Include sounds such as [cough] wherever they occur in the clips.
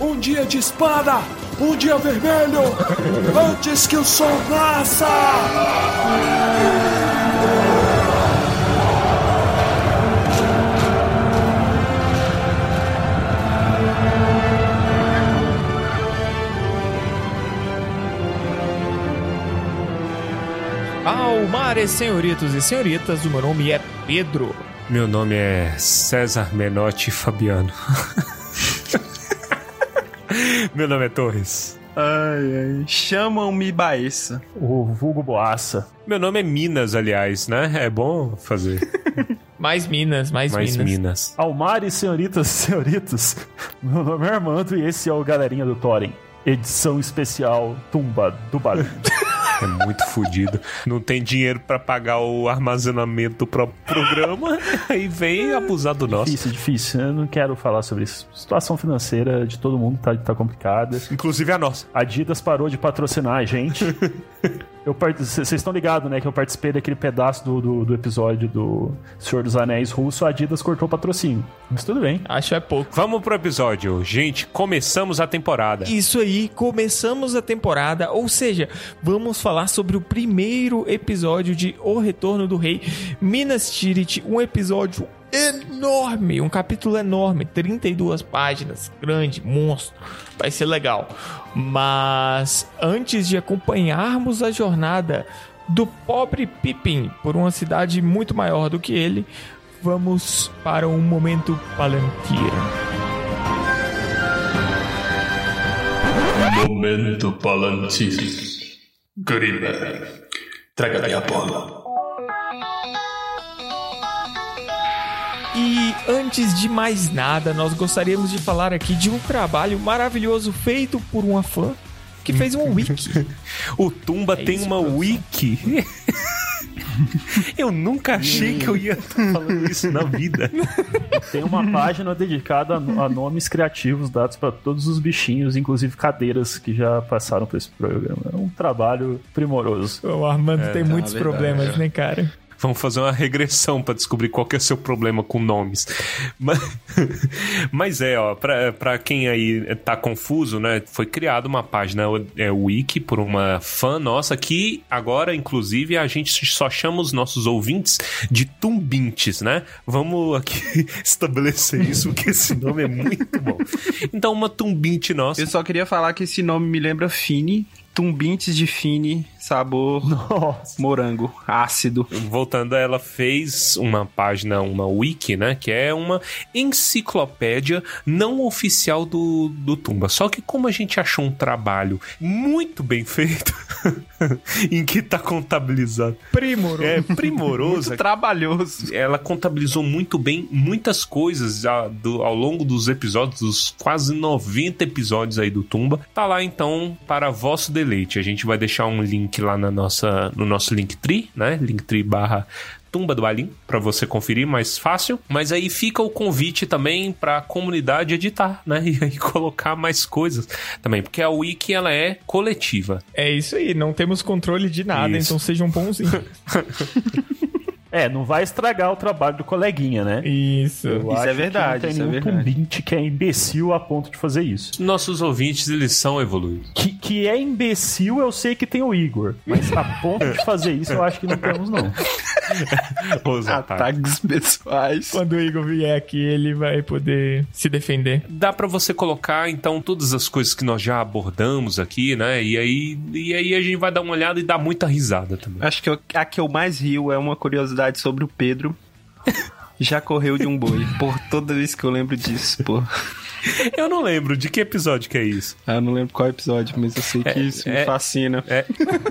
Um dia de espada! Um dia vermelho! [laughs] Antes que o sol nasça! Almares, senhoritos e senhoritas, o meu nome é Pedro. Meu nome é César Menotti Fabiano. [laughs] [laughs] Meu nome é Torres. Ai, ai. Chamam-me Baessa. O vulgo Boaça. Meu nome é Minas, aliás, né? É bom fazer. [laughs] Mais Minas, mais, Mais Minas. Minas. Almares, senhoritas e [laughs] senhoritos. Meu nome é Armando e esse é o Galerinha do Thorin. Edição especial Tumba do Balim. É muito fodido. Não tem dinheiro pra pagar o armazenamento do próprio programa. [laughs] Aí vem abusar do nosso. difícil, difícil. Eu não quero falar sobre isso. Situação financeira de todo mundo tá, tá complicada. Inclusive a nossa. A Adidas parou de patrocinar a gente. [laughs] Vocês estão ligados, né? Que eu participei daquele pedaço do, do, do episódio do Senhor dos Anéis russo. A Adidas cortou o patrocínio. Mas tudo bem. Acho é pouco. Vamos pro episódio. Gente, começamos a temporada. Isso aí, começamos a temporada, ou seja, vamos falar sobre o primeiro episódio de O Retorno do Rei Minas Tirith, um episódio enorme, um capítulo enorme, 32 páginas, grande, monstro, vai ser legal. Mas antes de acompanharmos a jornada do pobre Pippin por uma cidade muito maior do que ele, vamos para um momento Palantir. Momento Palantir. Grimmer, traga-me a bola. E antes de mais nada, nós gostaríamos de falar aqui de um trabalho maravilhoso feito por uma fã que fez um wiki. [laughs] O Tumba É tem isso, uma produção. wiki. [laughs] Eu nunca achei que eu ia estar falando isso na vida. [laughs] Tem uma página dedicada a, nomes criativos dados para todos os bichinhos, inclusive cadeiras que já passaram por esse programa. É um trabalho primoroso. O Armando tem muitos verdade. problemas, né, cara? Vamos fazer uma regressão para descobrir qual que é o seu problema com nomes. Mas, [laughs] mas é, ó, pra, pra quem aí tá confuso, né? Foi criada uma página é, wiki por uma fã nossa que agora, inclusive, a gente só chama os nossos ouvintes de tumbintes, né? Vamos aqui [laughs] estabelecer isso, porque esse nome é muito bom. Então, uma tumbinte nossa. Eu só queria falar que esse nome me lembra Fini. Tumbintes de Fini, sabor Nossa. morango, ácido. Voltando, ela fez uma página, uma wiki, né? Que é uma enciclopédia não oficial do, do Tumba. Só que como a gente achou um trabalho muito bem feito, [laughs] em que tá contabilizado, Primoroso. é primoroso, Muito trabalhoso. ela contabilizou muito bem muitas coisas já do- ao longo dos episódios, dos quase 90 episódios aí do Tumba. Tá lá então para vosso deleite. A gente vai deixar um link lá na nossa, no nosso Linktree, né? Linktree barra Tumba do Balim, para você conferir mais fácil. Mas aí fica o convite também para a comunidade editar, né? [laughs] E aí colocar mais coisas também, porque a wiki ela é coletiva. É isso aí, não temos controle de nada, Isso. então sejam bonzinhos. [laughs] É, não vai estragar o trabalho do coleguinha, né? Isso. Eu Isso acho é verdade, Que não tem é nenhum verdade. tumbinte que é imbecil a ponto de fazer isso. Nossos ouvintes, eles são evoluídos. Que, que é imbecil, eu sei que tem o Igor. Mas a ponto de fazer isso, eu acho que não temos, não. [laughs] Os. Ataques pessoais. Quando o Igor vier aqui, ele vai poder se defender. dá pra você colocar então todas as coisas que nós já abordamos aqui, né? E aí, e aí a gente vai dar uma olhada e dar muita risada também. Acho que eu- a que eu mais rio é uma curiosidade sobre o Pedro. Já correu de um boi. Por toda vez que eu lembro disso, pô. [laughs] Eu não lembro de que episódio que é isso. Ah, Eu não lembro qual episódio, mas eu sei que isso é- me fascina. É,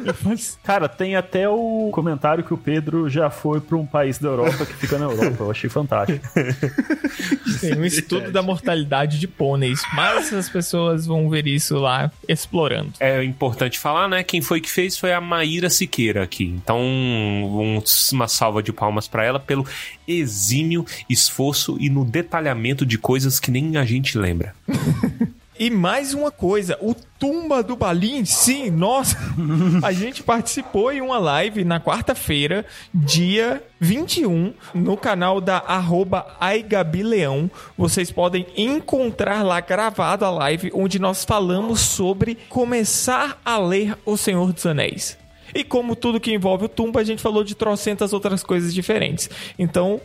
[laughs] Cara, tem até o comentário que o Pedro já foi pra um país da Europa que fica na Europa. Eu achei fantástico. [laughs] Tem um estudo da mortalidade de pôneis, mas as pessoas vão ver isso lá explorando. é importante falar, né? Quem foi que fez foi a Maíra Siqueira aqui. Então, um- uma salva de palmas pra ela pelo exímio esforço e no detalhamento de coisas que nem a gente lembra. [laughs] E mais uma coisa, o Tumba do Balim, sim, nossa, [laughs] a gente participou em uma live na quarta-feira, dia 21, no canal da arroba Aigabileão. Vocês podem encontrar lá gravado a live onde nós falamos sobre começar a ler O Senhor dos Anéis. E como tudo que envolve o Tumba, a gente falou de trocentas outras coisas diferentes. Então,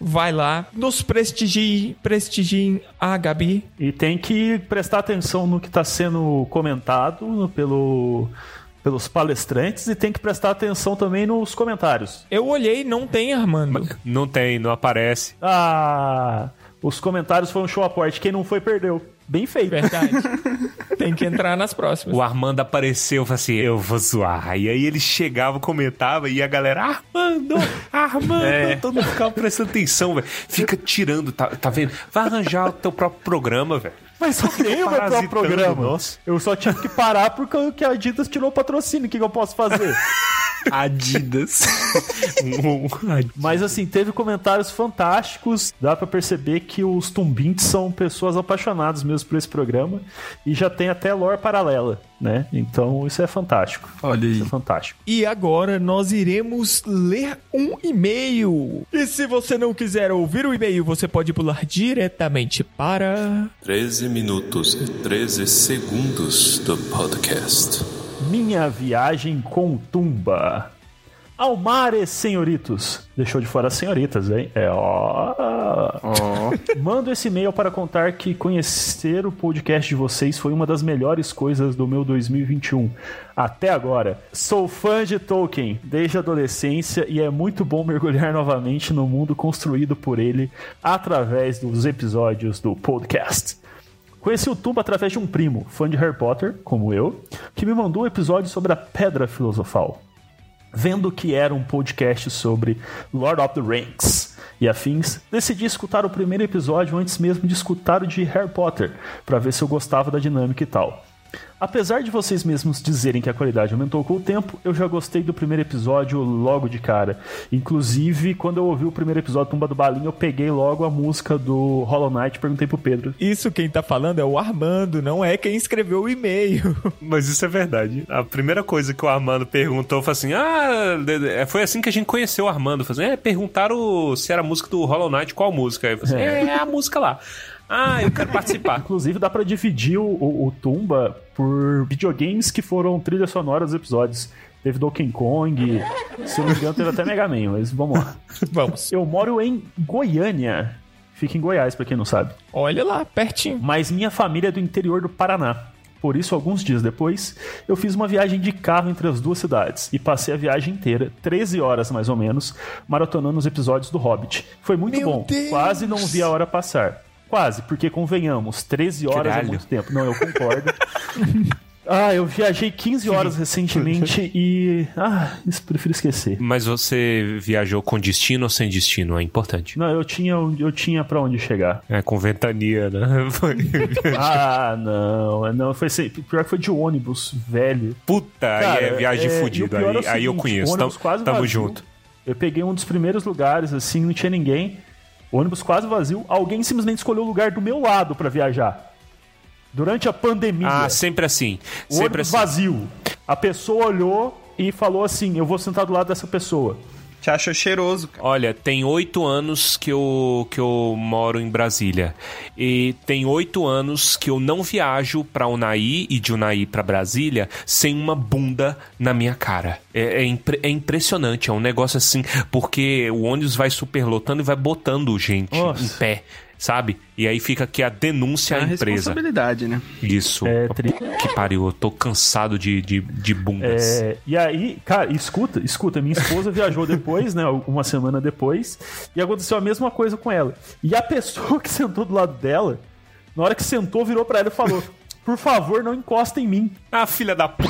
vai lá, nos prestigie, prestigiem a Gabi. E tem que prestar atenção no que está sendo comentado pelo, pelos palestrantes e tem que prestar atenção também nos comentários. Eu olhei, não tem Armando. Não tem, não aparece. Ah, os comentários foram show à porte. Quem não foi, perdeu. Bem feito. Verdade. [laughs] tem que entrar nas próximas. O Armando apareceu e falou assim: Eu vou zoar. E aí ele chegava, comentava e a galera, Armando, Armando, É. todo mundo ficava prestando atenção, velho. Fica tirando, tá, tá vendo? Vai arranjar o teu próprio programa, velho. Mas só tem o meu próprio programa. nossa. Eu só tive que parar porque a Adidas tirou o patrocínio. O que, que eu posso fazer? [laughs] Adidas. [laughs] Um- Mas assim, teve comentários fantásticos. Dá pra perceber que os Tumbintes são pessoas apaixonadas mesmo por esse programa. E já tem até lore paralela, né? Então isso é fantástico. Olha aí. Isso é fantástico. E agora nós iremos ler um e-mail. E se você não quiser ouvir o e-mail, você pode pular diretamente para. 13 minutos e 13 segundos do podcast. Minha viagem com Tumba. Almares, senhoritos. Deixou de fora as senhoritas, hein? É, ó. Mando esse e-mail para contar que conhecer o podcast de vocês foi uma das melhores coisas do meu 2021. Até agora. Sou fã de Tolkien desde a adolescência e é muito bom mergulhar novamente no mundo construído por ele através dos episódios do podcast. Conheci o Tumba através de um primo, fã de Harry Potter, como eu, que me mandou um episódio sobre a Pedra Filosofal. Vendo que era um podcast sobre Lord of the Rings e afins, decidi escutar o primeiro episódio antes mesmo de escutar o de Harry Potter, para ver se eu gostava da dinâmica e tal. Apesar de vocês mesmos dizerem que a qualidade aumentou com o tempo, eu já gostei do primeiro episódio logo de cara. Inclusive, quando eu ouvi o primeiro episódio Tumba do Balinho, eu peguei logo a música do Hollow Knight e perguntei pro Pedro. Isso quem tá falando é o Armando, não é quem escreveu o e-mail. [laughs] Mas isso é verdade. A primeira coisa que o Armando perguntou foi assim: Ah, de- foi assim que a gente conheceu o Armando. Foi assim, é, perguntaram se era a música do Hollow Knight, qual música? Aí eu falei assim, é. é a música lá. Ah, eu quero participar. [laughs] Inclusive, dá pra dividir o, o- o Tumba por videogames que foram trilha sonora dos episódios. Teve Donkey Kong, se eu não me engano, teve até Mega Man, mas vamos lá. [laughs] Vamos. Eu moro em Goiânia. Fica em Goiás, pra quem não sabe. Olha lá, pertinho. Mas minha família é do interior do Paraná. Por isso, alguns dias depois, eu fiz uma viagem de carro entre as duas cidades e passei a viagem inteira, 13 horas mais ou menos, maratonando os episódios do Hobbit. Foi muito Meu bom. Deus! Quase não vi a hora passar. Quase, porque convenhamos, 13 horas Caralho. é muito tempo. Não, eu concordo. [laughs] ah, eu viajei 15 horas [laughs] recentemente e. Ah, isso prefiro esquecer. Mas você viajou com destino ou sem destino? É importante. Não, eu tinha, eu tinha pra onde chegar. É, com ventania, né? [laughs] Ah, não, não, foi assim, pior que foi de ônibus, velho. Puta, Cara, aí é viagem é, o fodida. pior é Aí, aí eu conheço. Tamo, tamo junto. Eu peguei um dos primeiros lugares, assim, não tinha ninguém. Ônibus quase vazio. Alguém simplesmente escolheu o lugar do meu lado pra viajar. Durante a pandemia. Ah, sempre assim. o Sempre ônibus assim. vazio. A pessoa olhou e falou assim: Eu vou sentar do lado dessa pessoa. Te achou cheiroso, cara. Olha, tem oito anos que eu, que eu moro em Brasília. E tem oito anos que eu não viajo pra Unai e de Unai pra Brasília sem uma bunda na minha cara. É, é impre- é impressionante, é um negócio assim, porque o ônibus vai superlotando e vai botando gente Nossa. em pé, sabe? E aí fica aqui a denúncia É à a empresa. responsabilidade, né? Isso. É, tri- Que pariu, eu tô cansado de, de, de bundas. É, e aí, cara, escuta, escuta, minha esposa viajou depois, né? Uma semana depois, e aconteceu a mesma coisa com ela. E a pessoa que sentou do lado dela, na hora que sentou, virou pra ela e falou: Por favor, não encosta em mim. Ah, filha da p.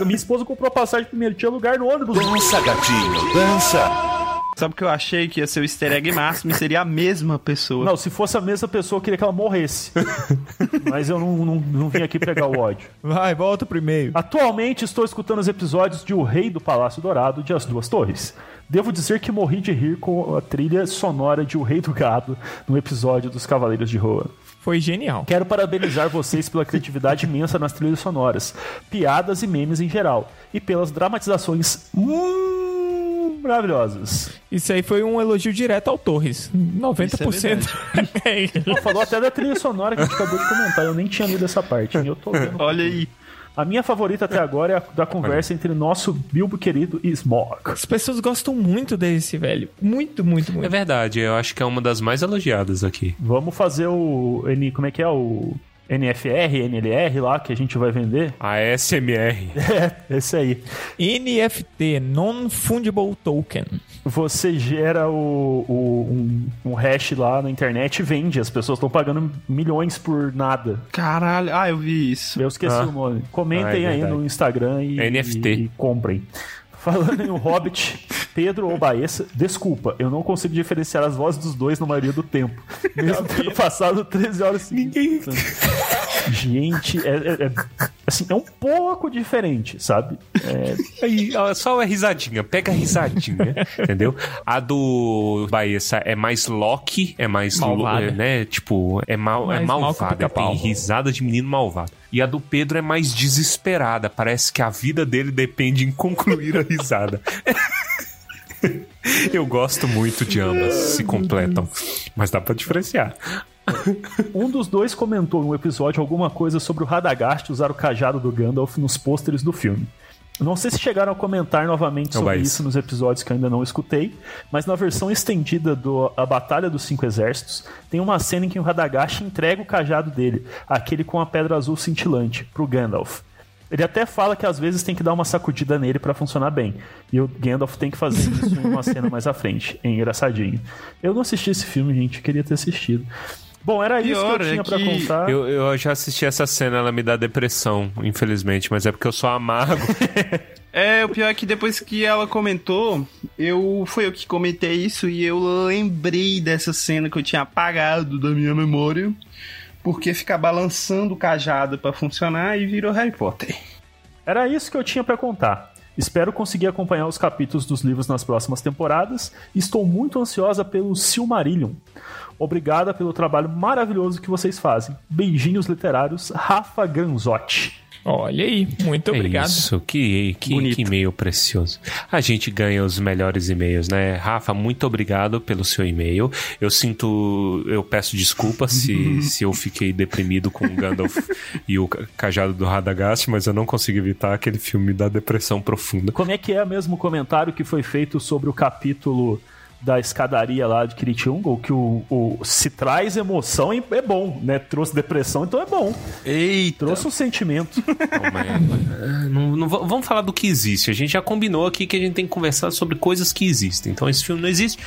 Minha esposa comprou a passagem primeiro, tinha lugar no ônibus. Dança, gatinho, dança. Sabe o que eu achei que ia ser o easter egg máximo e seria a mesma pessoa. Não, se fosse a mesma pessoa, eu queria que ela morresse. [laughs] Mas eu não, não, não vim aqui pegar o ódio. Vai, volta pro e-mail. Atualmente estou escutando os episódios de O Rei do Palácio Dourado de As Duas Torres. Devo dizer que morri de rir com a trilha sonora de O Rei do Gado no episódio dos Cavaleiros de Roa. Foi genial. Quero parabenizar vocês pela criatividade imensa nas trilhas sonoras, piadas e memes em geral, e pelas dramatizações hum, maravilhosas. Isso aí foi um elogio direto ao Torres. 90%. É. [laughs] Ele falou até da trilha sonora que a gente acabou de comentar, eu nem tinha lido essa parte. Eu tô vendo. Olha aí. A minha favorita até agora é a da conversa entre nosso Bilbo querido e Smog. As pessoas gostam muito desse, velho. Muito, muito, É muito. verdade, eu acho que é uma das mais elogiadas aqui. Vamos fazer o. Como é que é? O NFR, NLR lá que a gente vai vender? [laughs] A SMR. É, esse aí. NFT, Non-Fungible Token. Você gera o, o- um, um hash lá na internet e vende. As pessoas estão pagando milhões por nada. Caralho. Ah, eu vi isso. Eu esqueci Ah. o nome. Comentem Ah, é aí no Instagram e, NFT. e- e comprem. Falando em O Hobbit, Pedro ou Baessa, desculpa, eu não consigo diferenciar as vozes dos dois na maioria do tempo. Mesmo tendo passado 13 horas seguidas. Gente, é, é- é- assim, é um pouco diferente, sabe? É, Aí, ó, só a risadinha, pega a risadinha, [laughs] entendeu? A do Baessa é mais Loki, é mais Malvada. é, né? Tipo, é, mal, é mal malvada, tem risada de menino malvado. E a do Pedro é mais desesperada, parece que a vida dele depende em concluir a risada. [laughs] Eu gosto muito de ambas, se completam, mas dá pra diferenciar. Um dos dois comentou em um episódio alguma coisa sobre o Radagast usar o cajado do Gandalf nos pôsteres do filme. Não sei se chegaram a comentar novamente sobre isso isso. nos episódios que eu ainda não escutei, mas na versão estendida do A Batalha dos Cinco Exércitos, tem uma cena em que o Radagast entrega o cajado dele, aquele com a pedra azul cintilante, pro Gandalf. Ele até fala que às vezes tem que dar uma sacudida nele pra funcionar bem. E o Gandalf tem que fazer isso em uma cena mais à frente. É engraçadinho. Eu não assisti esse filme, gente. Queria ter assistido. Bom, era isso que eu é tinha pra que contar. Eu, eu já assisti essa cena, ela me dá depressão, infelizmente, mas é porque eu sou amargo. [laughs] É, o pior é que depois que ela comentou, eu foi eu que comentei isso e eu lembrei dessa cena que eu tinha apagado da minha memória, porque ficar balançando o cajado pra funcionar e virou Harry Potter. Era isso que eu tinha pra contar. Espero conseguir acompanhar os capítulos dos livros nas próximas temporadas. e Estou muito ansiosa pelo Silmarillion. Obrigada pelo trabalho maravilhoso que vocês fazem. Beijinhos literários, Rafa Granzotti. Olha aí, muito obrigado. É isso, que, que, que e-mail precioso. A gente ganha os melhores e-mails, né? Rafa, muito obrigado pelo seu e-mail. Eu sinto, eu peço desculpa se, [laughs] se eu fiquei deprimido com o Gandalf e o ca- cajado do Radagast, mas eu não consigo evitar aquele filme da depressão profunda. Como é que é mesmo o comentário que foi feito sobre o capítulo da escadaria lá de Kiritungo? Que o, o- se traz emoção é é bom, né? Trouxe depressão, então é bom. Eita! Trouxe um sentimento. Mas- [laughs] não- não va- vamos falar do que existe. A gente já combinou aqui que a gente tem que conversar sobre coisas que existem. Então esse filme não existe,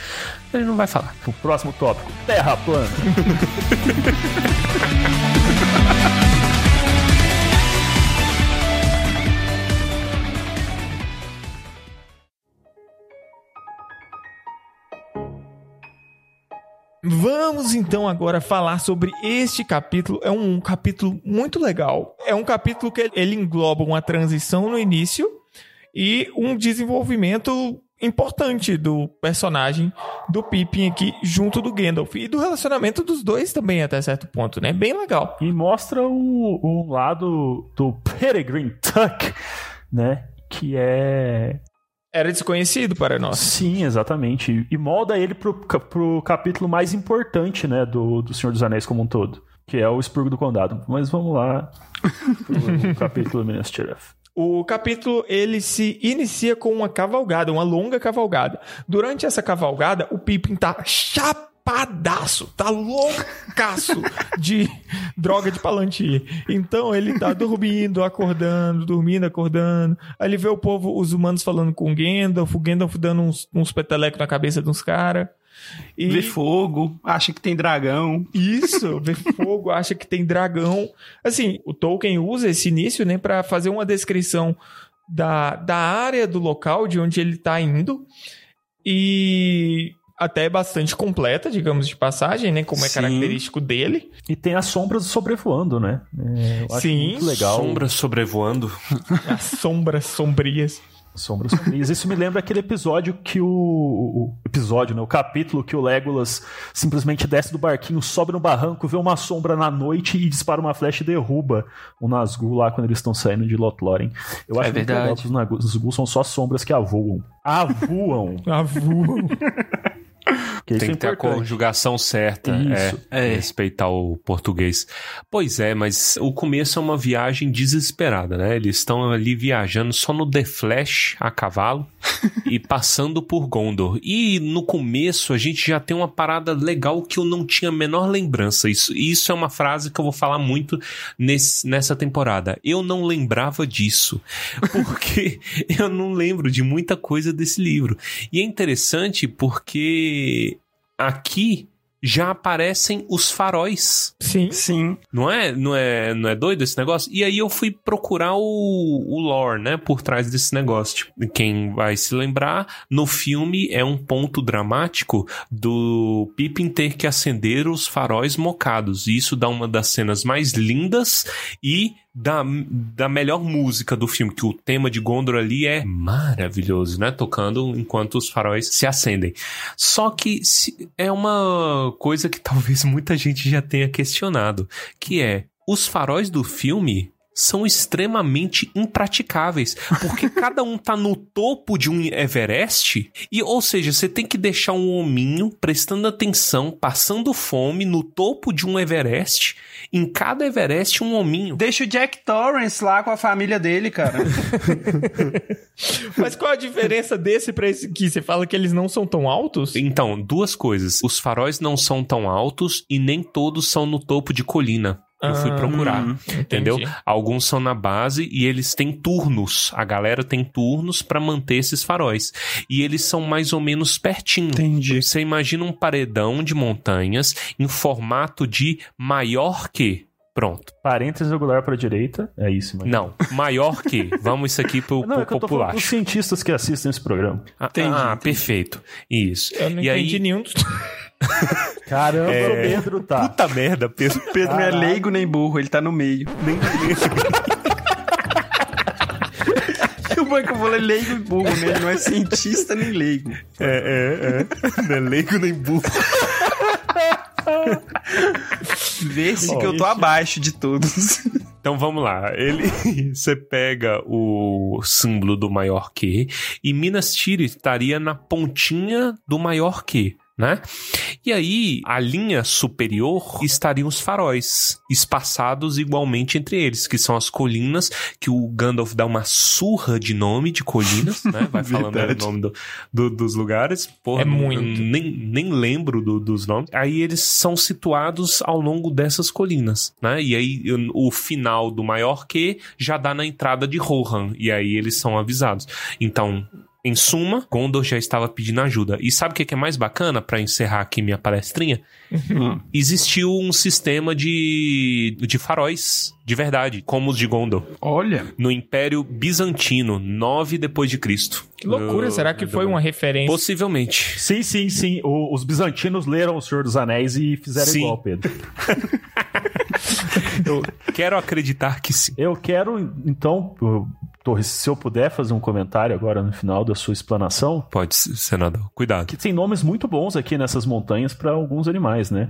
a gente não vai falar. o próximo tópico: Terra plana. [laughs] Vamos então agora falar sobre este capítulo. É um capítulo muito legal. É um capítulo que ele engloba uma transição no início e um desenvolvimento importante do personagem do Pippin aqui junto do Gandalf e do relacionamento dos dois também até certo ponto, né? Bem legal. E mostra o, o lado do Peregrine Tuck, né? Que é. Era desconhecido para nós. Sim, exatamente. E molda ele pro, pro capítulo mais importante, né? Do, do Senhor dos Anéis como um todo. Que é o Expurgo do Condado. Mas vamos lá [laughs] pro capítulo Minas Tirith. O capítulo ele se inicia com uma cavalgada, uma longa cavalgada. Durante essa cavalgada, o Pippin tá chapadaço, tá loucaço de droga de palantir. Então ele tá dormindo, acordando, dormindo, acordando. Aí ele vê o povo, os humanos falando com o Gandalf, o Gandalf dando uns, uns petelecos na cabeça de uns caras. E... Vê fogo, acha que tem dragão. Isso, vê fogo, acha que tem dragão. Assim, o Tolkien usa esse início, né, para fazer uma descrição da, da área do local de onde ele tá indo. e até bastante completa, digamos de passagem, né? Como é Sim. característico dele. E tem as sombras sobrevoando, né? É, eu acho Sim, muito legal. Sombra sobrevoando. [laughs] As sombras sombrias. Sombras sombrias. Isso me lembra aquele episódio que o, o episódio, né? O capítulo que o Legolas simplesmente desce do barquinho, sobe no barranco, vê uma sombra na noite e dispara uma flecha e derruba o Nazgûl lá quando eles estão saindo de Lothlórien. Eu acho É que os Nazgûl são só sombras que avoam. Avoam. Avu. [laughs] [laughs] Que isso Tem é que ter a conjugação certa. Isso. É, respeitar o português. Pois é, mas o começo é uma viagem desesperada, né? Eles estão ali viajando só no The Flash a cavalo [laughs] e passando por Gondor. E no começo a gente já tem uma parada legal que eu não tinha a menor lembrança. Isso, isso é uma frase que eu vou falar muito nesse, nessa temporada. Eu não lembrava disso. [laughs] Porque eu não lembro de muita coisa desse livro. E é interessante porque aqui já aparecem os faróis. Sim. Sim. Não é, não é, não é doido esse negócio? E aí eu fui procurar o, o lore, né, por trás desse negócio. Tipo, Quem vai se lembrar, no filme é um ponto dramático do Pippin ter que acender os faróis mocados. E isso dá uma das cenas mais lindas e da, da melhor música do filme, que o tema de Gondor ali é maravilhoso, né? Tocando enquanto os faróis se acendem. Só que se- é uma coisa que talvez [laughs] muita gente já tenha questionado, que é os faróis do filme são extremamente impraticáveis, porque [laughs] cada um tá no topo de um Everest e, ou seja, você tem que deixar um hominho prestando atenção, passando fome no topo de um Everest, em cada Everest um hominho. Deixa o Jack Torrance lá com a família dele, cara. [laughs] Mas qual a diferença desse pra esse aqui? Você fala que eles não são tão altos? Então, duas coisas. Os faróis não são tão altos e nem todos são no topo de colina. Eu fui Ah, procurar, entendeu? entendi. Alguns são na base e eles têm turnos. A galera tem turnos pra manter esses faróis. E eles são mais ou menos pertinho. Entendi. Você imagina um paredão de montanhas em formato de maior que. Pronto. Parênteses regular para a direita. É isso, mas... Não, maior que. [laughs] Vamos isso aqui pro, Não, pro é popular. dos cientistas que assistem esse programa. Ah, Entendi, ah, entendi. perfeito. Isso. Eu não e entendi aí, nenhum dos... [laughs] Caramba, É. o Pedro tá. Puta merda, Pedro. Pedro não é Caralho. leigo nem burro, ele tá no meio. [laughs] O bom é que eu falei leigo e burro, né? Ele não é cientista nem leigo. É, é, é. Não é leigo nem burro. Vê-se que eu tô abaixo de todos. Então vamos lá. Ele, [laughs] você pega o símbolo do maior que e Minas Tirith estaria na pontinha do maior que. Né? E aí, a linha superior estariam os faróis, espaçados igualmente entre eles, que são as colinas, que o Gandalf dá uma surra de nome de colinas, né? [laughs] Vai falando o nome do- do- dos lugares. Porra, É muito. Nem, nem lembro do- dos nomes. Aí eles são situados ao longo dessas colinas, né? E aí o final do maior que já dá na entrada de Rohan. E aí eles são avisados. Então. Em suma, Gondor já estava pedindo ajuda. E sabe o que é mais bacana para encerrar aqui minha palestrinha? Existiu um sistema de, de faróis de verdade, como os de Gondor, Olha. no Império Bizantino, 9 depois de Cristo. Que loucura, Eu- será que foi uma referência? Possivelmente. Sim, sim, sim. O- os bizantinos leram O Senhor dos Anéis e fizeram Sim. igual, Pedro. [laughs] Eu quero acreditar que sim. Eu quero, então, Torres, se eu puder fazer um comentário agora no final da sua explanação, Pode, senador. Cuidado. que tem nomes muito bons aqui nessas montanhas para alguns animais, né?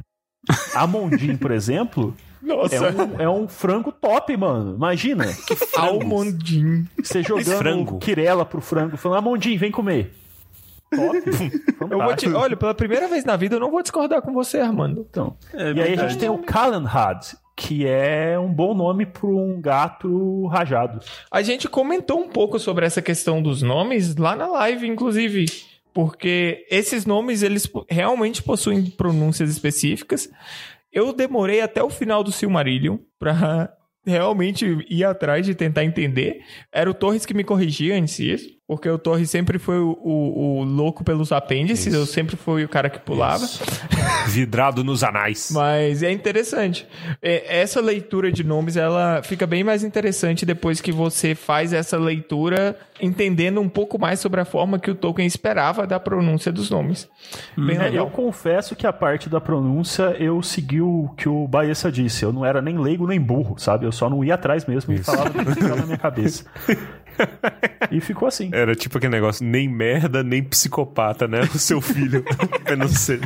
[laughs] Amondim, por exemplo, Nossa, é um, é um frango top, mano. Imagina. [laughs] Que Almondim. Você jogando frango. quirela pro frango, falando, Amondim, vem comer. Top. [laughs] Eu vou te... Olha, pela primeira vez na vida eu não vou discordar com você, Armando. Então, É e aí a gente tem o Calenhad, que é um bom nome para um gato rajado. A gente comentou um pouco sobre essa questão dos nomes lá na live, inclusive. Porque esses nomes, eles realmente possuem pronúncias específicas. Eu demorei até o final do Silmarillion pra [laughs] realmente ir atrás de tentar entender. Era o Torres que me corrigia antes disso. Porque o Torre sempre foi o, o- o louco pelos apêndices, eu sempre fui o cara que pulava. Vidrado nos anais. [laughs] Mas é interessante. É, Essa leitura de nomes, ela fica bem mais interessante depois que você faz essa leitura entendendo um pouco mais sobre a forma que o Tolkien esperava da pronúncia dos nomes. Bem É, eu confesso que a parte da pronúncia eu segui o que o Baessa disse. Eu não era nem leigo nem burro, sabe? Eu só não ia atrás mesmo e falava o que ficava na minha [laughs] cabeça. E ficou assim. Era tipo aquele negócio, nem merda, nem psicopata, né? O seu filho. [laughs] pra não ser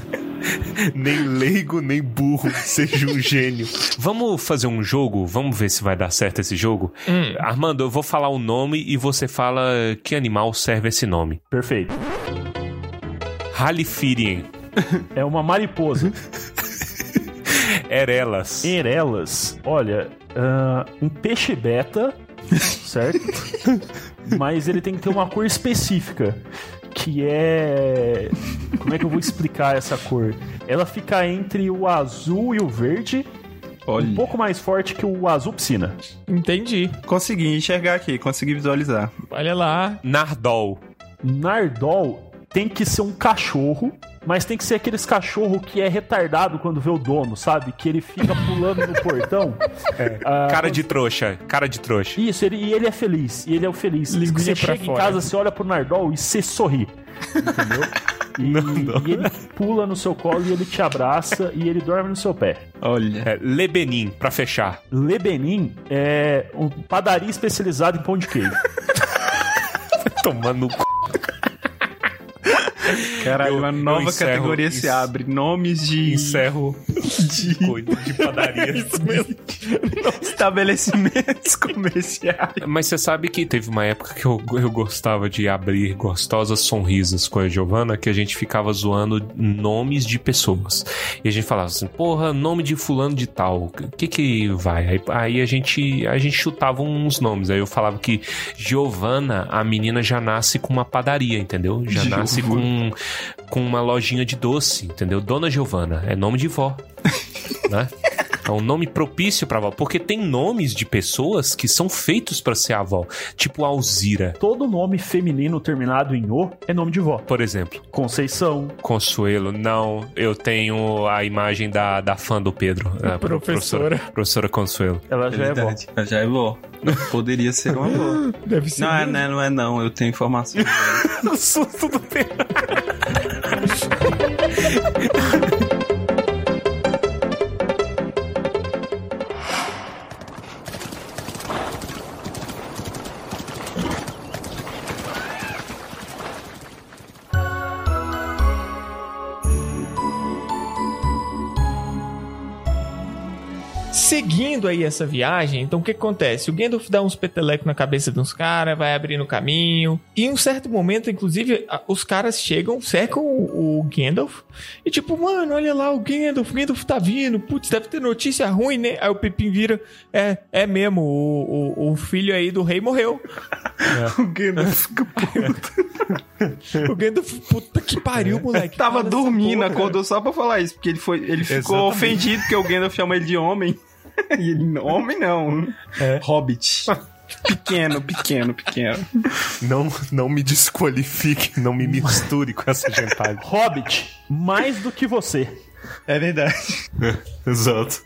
nem leigo, nem burro. Seja um gênio. Vamos fazer um jogo? Vamos ver se vai dar certo esse jogo? Armando, eu vou falar o nome e você fala que animal serve esse nome. Perfeito. Halifirien. É uma mariposa. Erelas. Erelas. Olha, ah, um peixe beta, [laughs] certo? Mas ele tem que ter uma cor específica. Que é. Como é que eu vou explicar essa cor? Ela fica entre o azul e o verde. Um Olha, pouco mais forte que o azul piscina. Entendi. consegui enxergar aqui, consegui visualizar. Olha lá. Nardol. Nardol tem que ser um cachorro, mas tem que ser aqueles cachorro que é retardado quando vê o dono, sabe? Que ele fica pulando no portão. [laughs] Ah, Cara de trouxa. Cara de trouxa. Isso, ele, e ele é feliz. E ele é o feliz. Você chega em fora. casa, você olha pro Nardol e você sorri. Entendeu? [laughs] E, e ele pula no seu colo e ele te abraça e ele dorme no seu pé. Olha. É, Lebenin, pra fechar. Lebenin é um padaria especializada em pão de queijo. [laughs] Tomando no c... Caralho, Eu- uma nova encerro categoria se abre. Nomes de Encerro de, de padaria. [laughs] estabelecimentos [laughs] comerciais. Mas você sabe que teve uma época que eu, eu gostava de abrir gostosas sonrisas com a Giovana, que a gente ficava zoando nomes de pessoas. E a gente falava assim, porra, nome de fulano de tal, o que que vai? Aí, aí a, gente, a gente chutava uns nomes. Aí eu falava que Giovana, a menina já nasce com uma padaria, entendeu? Já nasce com, com uma lojinha de doce, entendeu? Dona Giovana, é nome de vó, [laughs] né? É um nome propício pra avó. Porque tem nomes de pessoas que são feitos pra ser avó. Tipo Alzira, Todo nome feminino terminado em O é nome de vó. por exemplo. Conceição, Consuelo, não. Eu tenho a imagem da, da fã do Pedro. a pro- Professora. Professora, professora Consuelo. ela já é vó. Verdade, já é vó. Poderia ser uma vó. [laughs] Deve ser. Não é, não é, não é não. Eu tenho informação. [laughs] O susto do Pedro. [laughs] Seguindo aí essa viagem, então o que acontece? O Gandalf dá uns petelecos na cabeça de uns caras, vai abrindo o caminho. E em um certo momento, inclusive, os caras chegam, cercam o, o Gandalf. E tipo, mano, olha lá o Gandalf, o Gandalf tá vindo. Putz, deve ter notícia ruim, né? Aí o Pepin vira, é, é mesmo, o, o, o filho aí do rei morreu. [laughs] o Gandalf fica puto. [laughs] O Gandalf, puta que pariu, moleque. Tava dormindo, porra, acordou só pra falar isso, porque ele foi, ele ficou Exatamente. ofendido porque o Gandalf chama ele de homem. [laughs] E homem não. Hobbit. [laughs] Pequeno, pequeno, pequeno. Não, não me desqualifique, não me misture com essa gentalha. Hobbit, mais do que você. É verdade. Exato.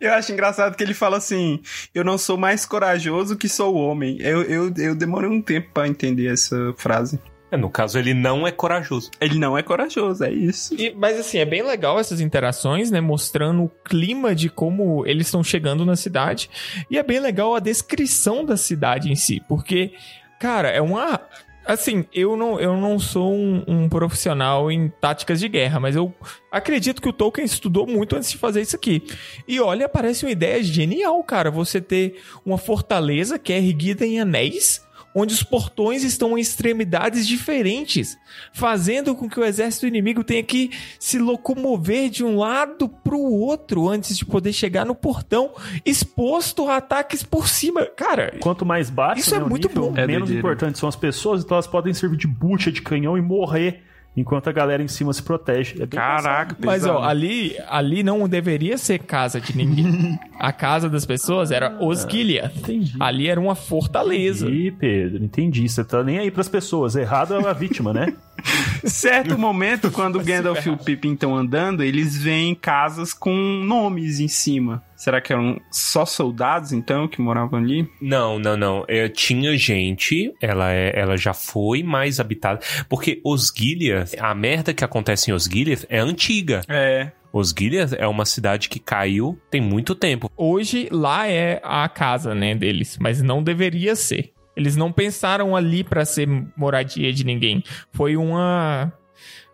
Eu acho engraçado que ele fala assim: Eu não sou mais corajoso que sou homem. Eu, eu, eu demorei um tempo pra entender essa frase. É, no caso, ele não é corajoso. Ele não é corajoso, é isso. E- mas assim, é bem legal essas interações, né? Mostrando o clima de como eles estão chegando na cidade. E é bem legal a descrição da cidade em si. Porque, cara, é uma. Assim, eu não, eu não sou um, um profissional em táticas de guerra, mas eu acredito que o Tolkien estudou muito antes de fazer isso aqui. E olha, parece uma ideia genial, cara. Você ter uma fortaleza que é erguida em anéis, onde os portões estão em extremidades diferentes, fazendo com que o exército inimigo tenha que se locomover de um lado para o outro antes de poder chegar no portão, exposto a ataques por cima. Cara, Quanto mais baixo Isso é né, o muito nível, bom. É menos doideira. importantes são as pessoas, então elas podem servir de bucha de canhão e morrer enquanto a galera em cima se protege. É Caraca, Mas ó, ali, ali não deveria ser casa de ninguém. [laughs] A casa das pessoas era Osgiliath. Entendi. Ali era uma fortaleza. Ih, Pedro, entendi. Você tá nem aí pras pessoas. Errado é a vítima, né? [laughs] Certo momento, quando o Gandalf e o Pippin estão andando, eles veem casas com nomes em cima. Será que eram só soldados, então, que moravam ali? Não, não, não. É, tinha gente, ela, é, ela já foi mais habitada. Porque Osgiliath, a merda que acontece em Osgiliath é antiga. É. Osgiliath é uma cidade que caiu tem muito tempo. Hoje lá é a casa, né, deles, mas não deveria ser. Eles não pensaram ali pra ser moradia de ninguém. Foi uma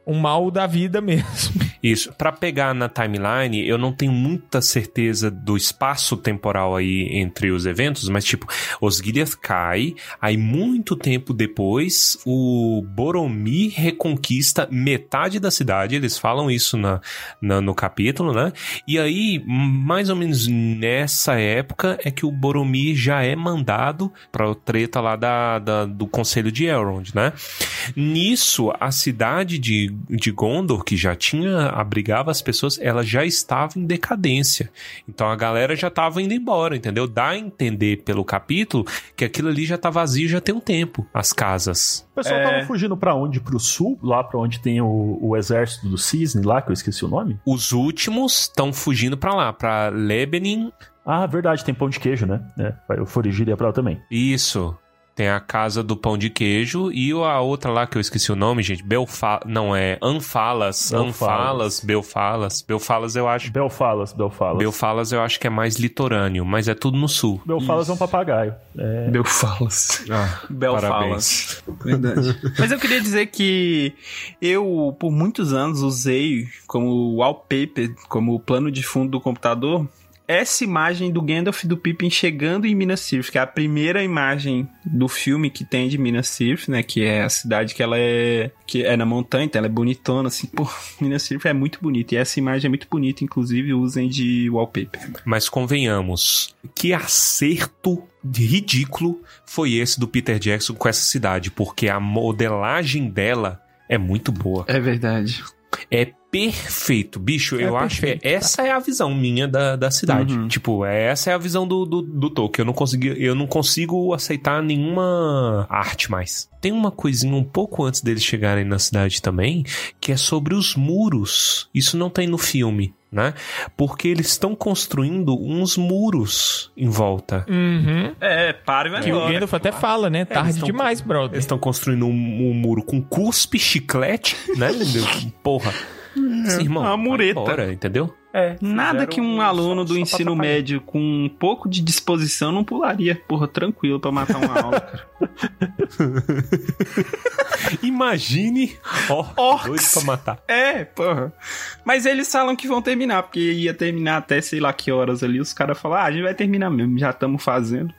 um mal da vida [laughs] mesmo. Isso. Pra pegar na timeline, eu não tenho muita certeza do espaço temporal aí entre os eventos, mas tipo, Osgiliath cai, aí muito tempo depois, o Boromir reconquista metade da cidade, eles falam isso na, na- no capítulo, né? E aí, mais ou menos nessa época, é que o Boromir já é mandado pra treta lá da, da- do Conselho de Elrond, né? Nisso, a cidade de, de Gondor, que já tinha, abrigava as pessoas, ela já estava em decadência. Então a galera já estava indo embora, entendeu? Dá a entender pelo capítulo que aquilo ali já tá vazio já tem um tempo, as casas. O pessoal tava fugindo pra onde? Pro sul? Lá pra onde tem o, o exército do Cisne lá, que eu esqueci o nome? Os últimos estão fugindo pra lá, pra Lebanon. Ah, verdade, tem pão de queijo, né? É, vai o Forigília pra lá também. Isso. Tem a casa do pão de queijo e a outra lá que eu esqueci o nome, gente. Belfa... Não, é Anfalas. Belfalas. Anfalas, Belfalas. Belfalas eu acho. Belfalas, Belfalas. Belfalas eu acho que é mais litorâneo, mas é tudo no sul. Belfalas é um papagaio. É, Belfalas. Ah, Belfalas. Verdade. [laughs] Mas eu queria dizer que eu, por muitos anos, usei como wallpaper, como plano de fundo do computador, essa imagem do Gandalf do Pippin chegando em Minas Tirith, que é a primeira imagem do filme que tem de Minas Tirith, né? Que é a cidade que ela é que é na montanha, então ela é bonitona, assim. [laughs] Pô, Minas Tirith é muito bonita. E essa imagem é muito bonita, inclusive usem de wallpaper. Mas convenhamos, que acerto ridículo foi esse do Peter Jackson com essa cidade, porque a modelagem dela é muito boa. É verdade. É perfeito, bicho. É eu acho que perfeito. essa é a visão minha da, da cidade. Uhum. Tipo, essa é a visão do, do, do Tolkien. Eu não, consegui, eu não consigo aceitar nenhuma arte mais. Tem uma coisinha um pouco antes deles chegarem na cidade também, que é sobre os muros. Isso não tem no filme, né? Porque eles estão construindo uns muros em volta. Uhum. É, para e vai Que o. Gandalf até fala, né? Tarde eles tão- demais, brother. Eles estão construindo um, um muro com cuspe, chiclete, né? Porra. Esse irmão, uma vai mureta. embora, entendeu? É, Nada que um só- aluno do só ensino médio com um pouco de disposição não pularia, porra, tranquilo pra matar uma aula, cara. [laughs] Imagine, ó, Orcs. doido pra matar. É, porra. Mas eles falam que vão terminar, porque ia terminar até sei lá que horas ali. Os caras falam, ah, a gente vai terminar mesmo, já estamos fazendo.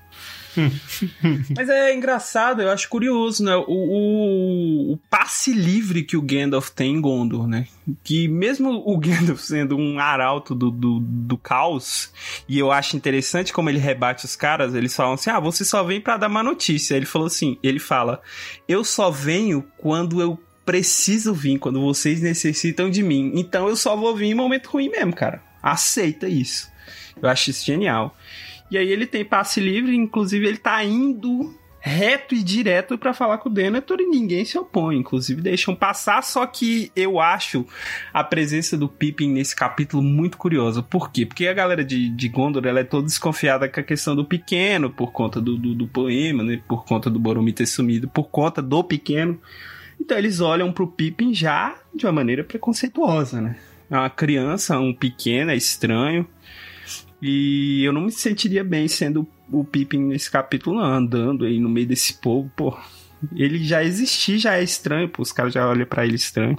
Mas é engraçado, eu acho curioso, né? O, o, o passe livre que o Gandalf tem em Gondor, né? Que mesmo o Gandalf sendo um arauto do, do, do caos, e eu acho interessante como ele rebate os caras, eles falam assim: ah, você só vem pra dar uma notícia. Ele falou assim: ele fala, eu só venho quando eu preciso vir, quando vocês necessitam de mim. Então eu só vou vir em momento ruim mesmo, cara. Aceita isso. Eu acho isso genial. E aí ele tem passe livre, inclusive ele tá indo reto e direto pra falar com o Denethor e ninguém se opõe, inclusive deixam passar, só que eu acho a presença do Pippin nesse capítulo muito curiosa. Por quê? Porque a galera de, de Gondor ela é toda desconfiada com a questão do pequeno, por conta do, do, do poema, né? por conta do Boromir ter sumido, por conta do pequeno. Então eles olham pro Pippin já de uma maneira preconceituosa, né? É uma criança, um pequeno, é estranho. E eu não me sentiria bem sendo o Pippin nesse capítulo, não, andando aí no meio desse povo, pô. Ele já existir, já é estranho, pô. Os caras já olham pra ele estranho.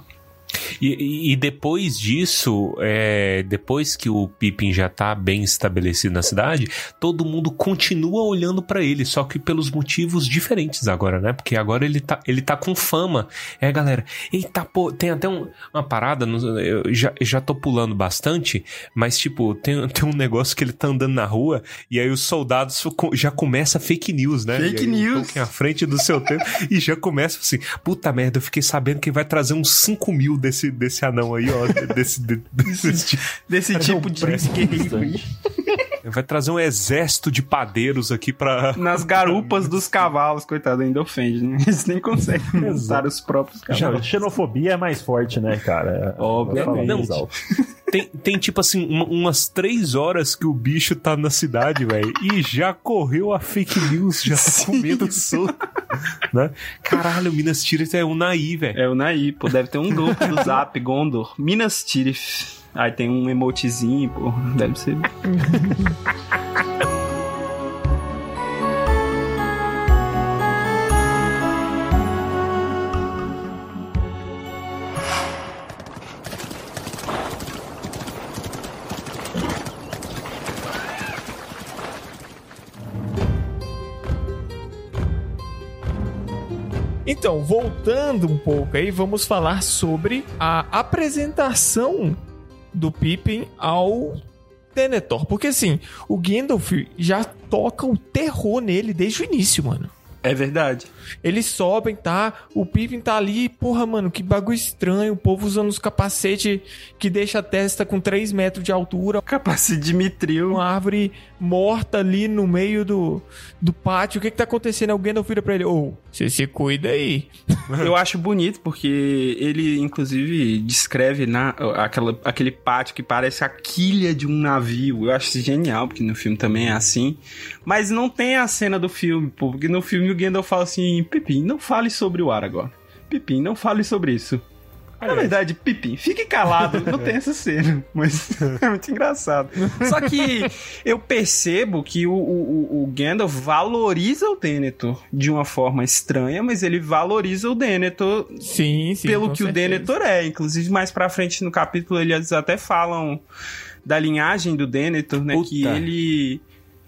E, e- depois disso, é, depois que o Pippin já tá bem estabelecido na cidade, todo mundo continua olhando pra ele, só que pelos motivos diferentes agora, né? Porque agora ele tá, ele tá com fama. É, galera, eita, pô, tem até um- uma parada, eu já, já tô pulando bastante, mas tipo, tem, tem um negócio que ele tá andando na rua e aí os soldados já começa fake news, né? Fake aí news. Tolkien à frente do seu tempo e já começa assim, puta merda, eu fiquei sabendo que vai trazer uns 5 mil desse, desse anão aí, ó, desse, de- [laughs] desse tipo. Desse tipo de guerreiro aí. [laughs] Vai trazer um exército de padeiros aqui pra. [laughs] Nas garupas dos [laughs] cavalos, coitado, ainda ofende, né? Eles nem conseguem [laughs] montar os próprios Já, cavalos. xenofobia é mais forte, né, cara? Obviamente. Fala mais alto. Tem, tem tipo assim, uma- umas três horas que o bicho tá na cidade, velho. E já correu a fake news, já tá comendo solto. Né? Caralho, Minas Tirith é o Naí, velho. É o Naí, pô, deve ter um grupo do Zap Gondor. Minas Tirith. Aí tem um emotezinho, pô, [laughs] deve ser. Então, voltando um pouco aí, vamos falar sobre a apresentação do Pippin ao Denethor. Porque assim, o Gandalf já toca o terror nele desde o início, mano. É verdade. Eles sobem, tá? O Pippin tá ali, porra, mano, que bagulho estranho. O povo usando os capacetes que deixa a testa com 3 metros de altura. Capacete de Mitril. Uma árvore morta ali no meio do, do pátio. O que que tá acontecendo? Aí O Gandalf vira pra ele, ô, você se cuida aí. [laughs] Eu acho bonito porque ele, inclusive, descreve na, aquela, aquele pátio que parece a quilha de um navio. Eu acho isso genial, porque no filme também é assim. Mas não tem a cena do filme, pô, porque no filme o Gandalf fala assim: Pipim, não fale sobre o Aragorn. Pipim, não fale sobre isso. Na verdade, Pipim, fique calado. [laughs] Não tem essa cena, mas [laughs] é muito engraçado. Só que eu percebo que o, o, o Gandalf valoriza o Denethor de uma forma estranha, mas ele valoriza o Denethor Sim, sim. pelo que o certeza. Denethor é. Inclusive, mais pra frente no capítulo, eles até falam da linhagem do Denethor, né? Puta. Que ele,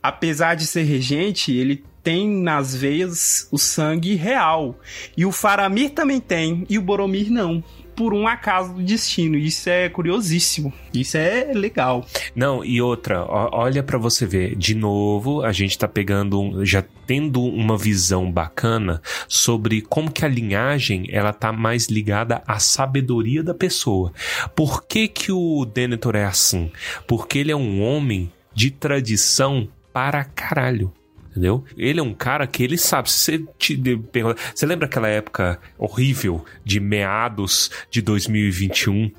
apesar de ser regente, ele tem nas veias o sangue real. E o Faramir também tem, e o Boromir não. Por um acaso do destino. Isso é curiosíssimo. Isso é legal. Não, e outra, olha pra você ver, de novo, a gente tá pegando, já tendo uma visão bacana sobre como que a linhagem, ela tá mais ligada à sabedoria da pessoa. Por que que o Denethor é assim? Porque ele é um homem de tradição para caralho. Entendeu? Ele é um cara que ele sabe. Se você, te pergunta- você lembra aquela época horrível de meados de 2021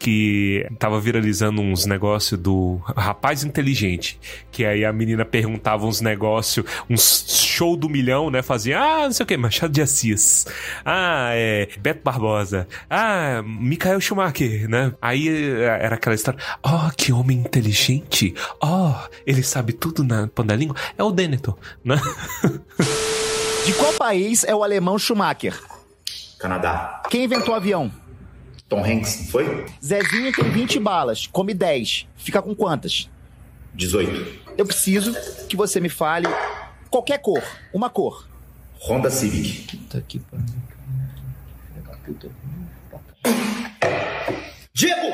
que tava viralizando uns negócios do rapaz inteligente, que aí a menina perguntava uns negócios, uns show do milhão, né? Fazia, ah, não sei o que, Machado de Assis, ah, é, Beto Barbosa, ah, Michael Schumacher, né? Aí eh, era aquela história, oh, que homem inteligente, oh, ele sabe tudo na língua, é o Denethor, né? De qual país é o alemão Schumacher? Canadá. Quem inventou o avião? Tom Hanks, não foi? Zezinho tem 20 balas, come 10. Fica com quantas? 18. Eu preciso que você me fale qualquer cor. Uma cor. Honda Civic. Puta que pariu. Diego!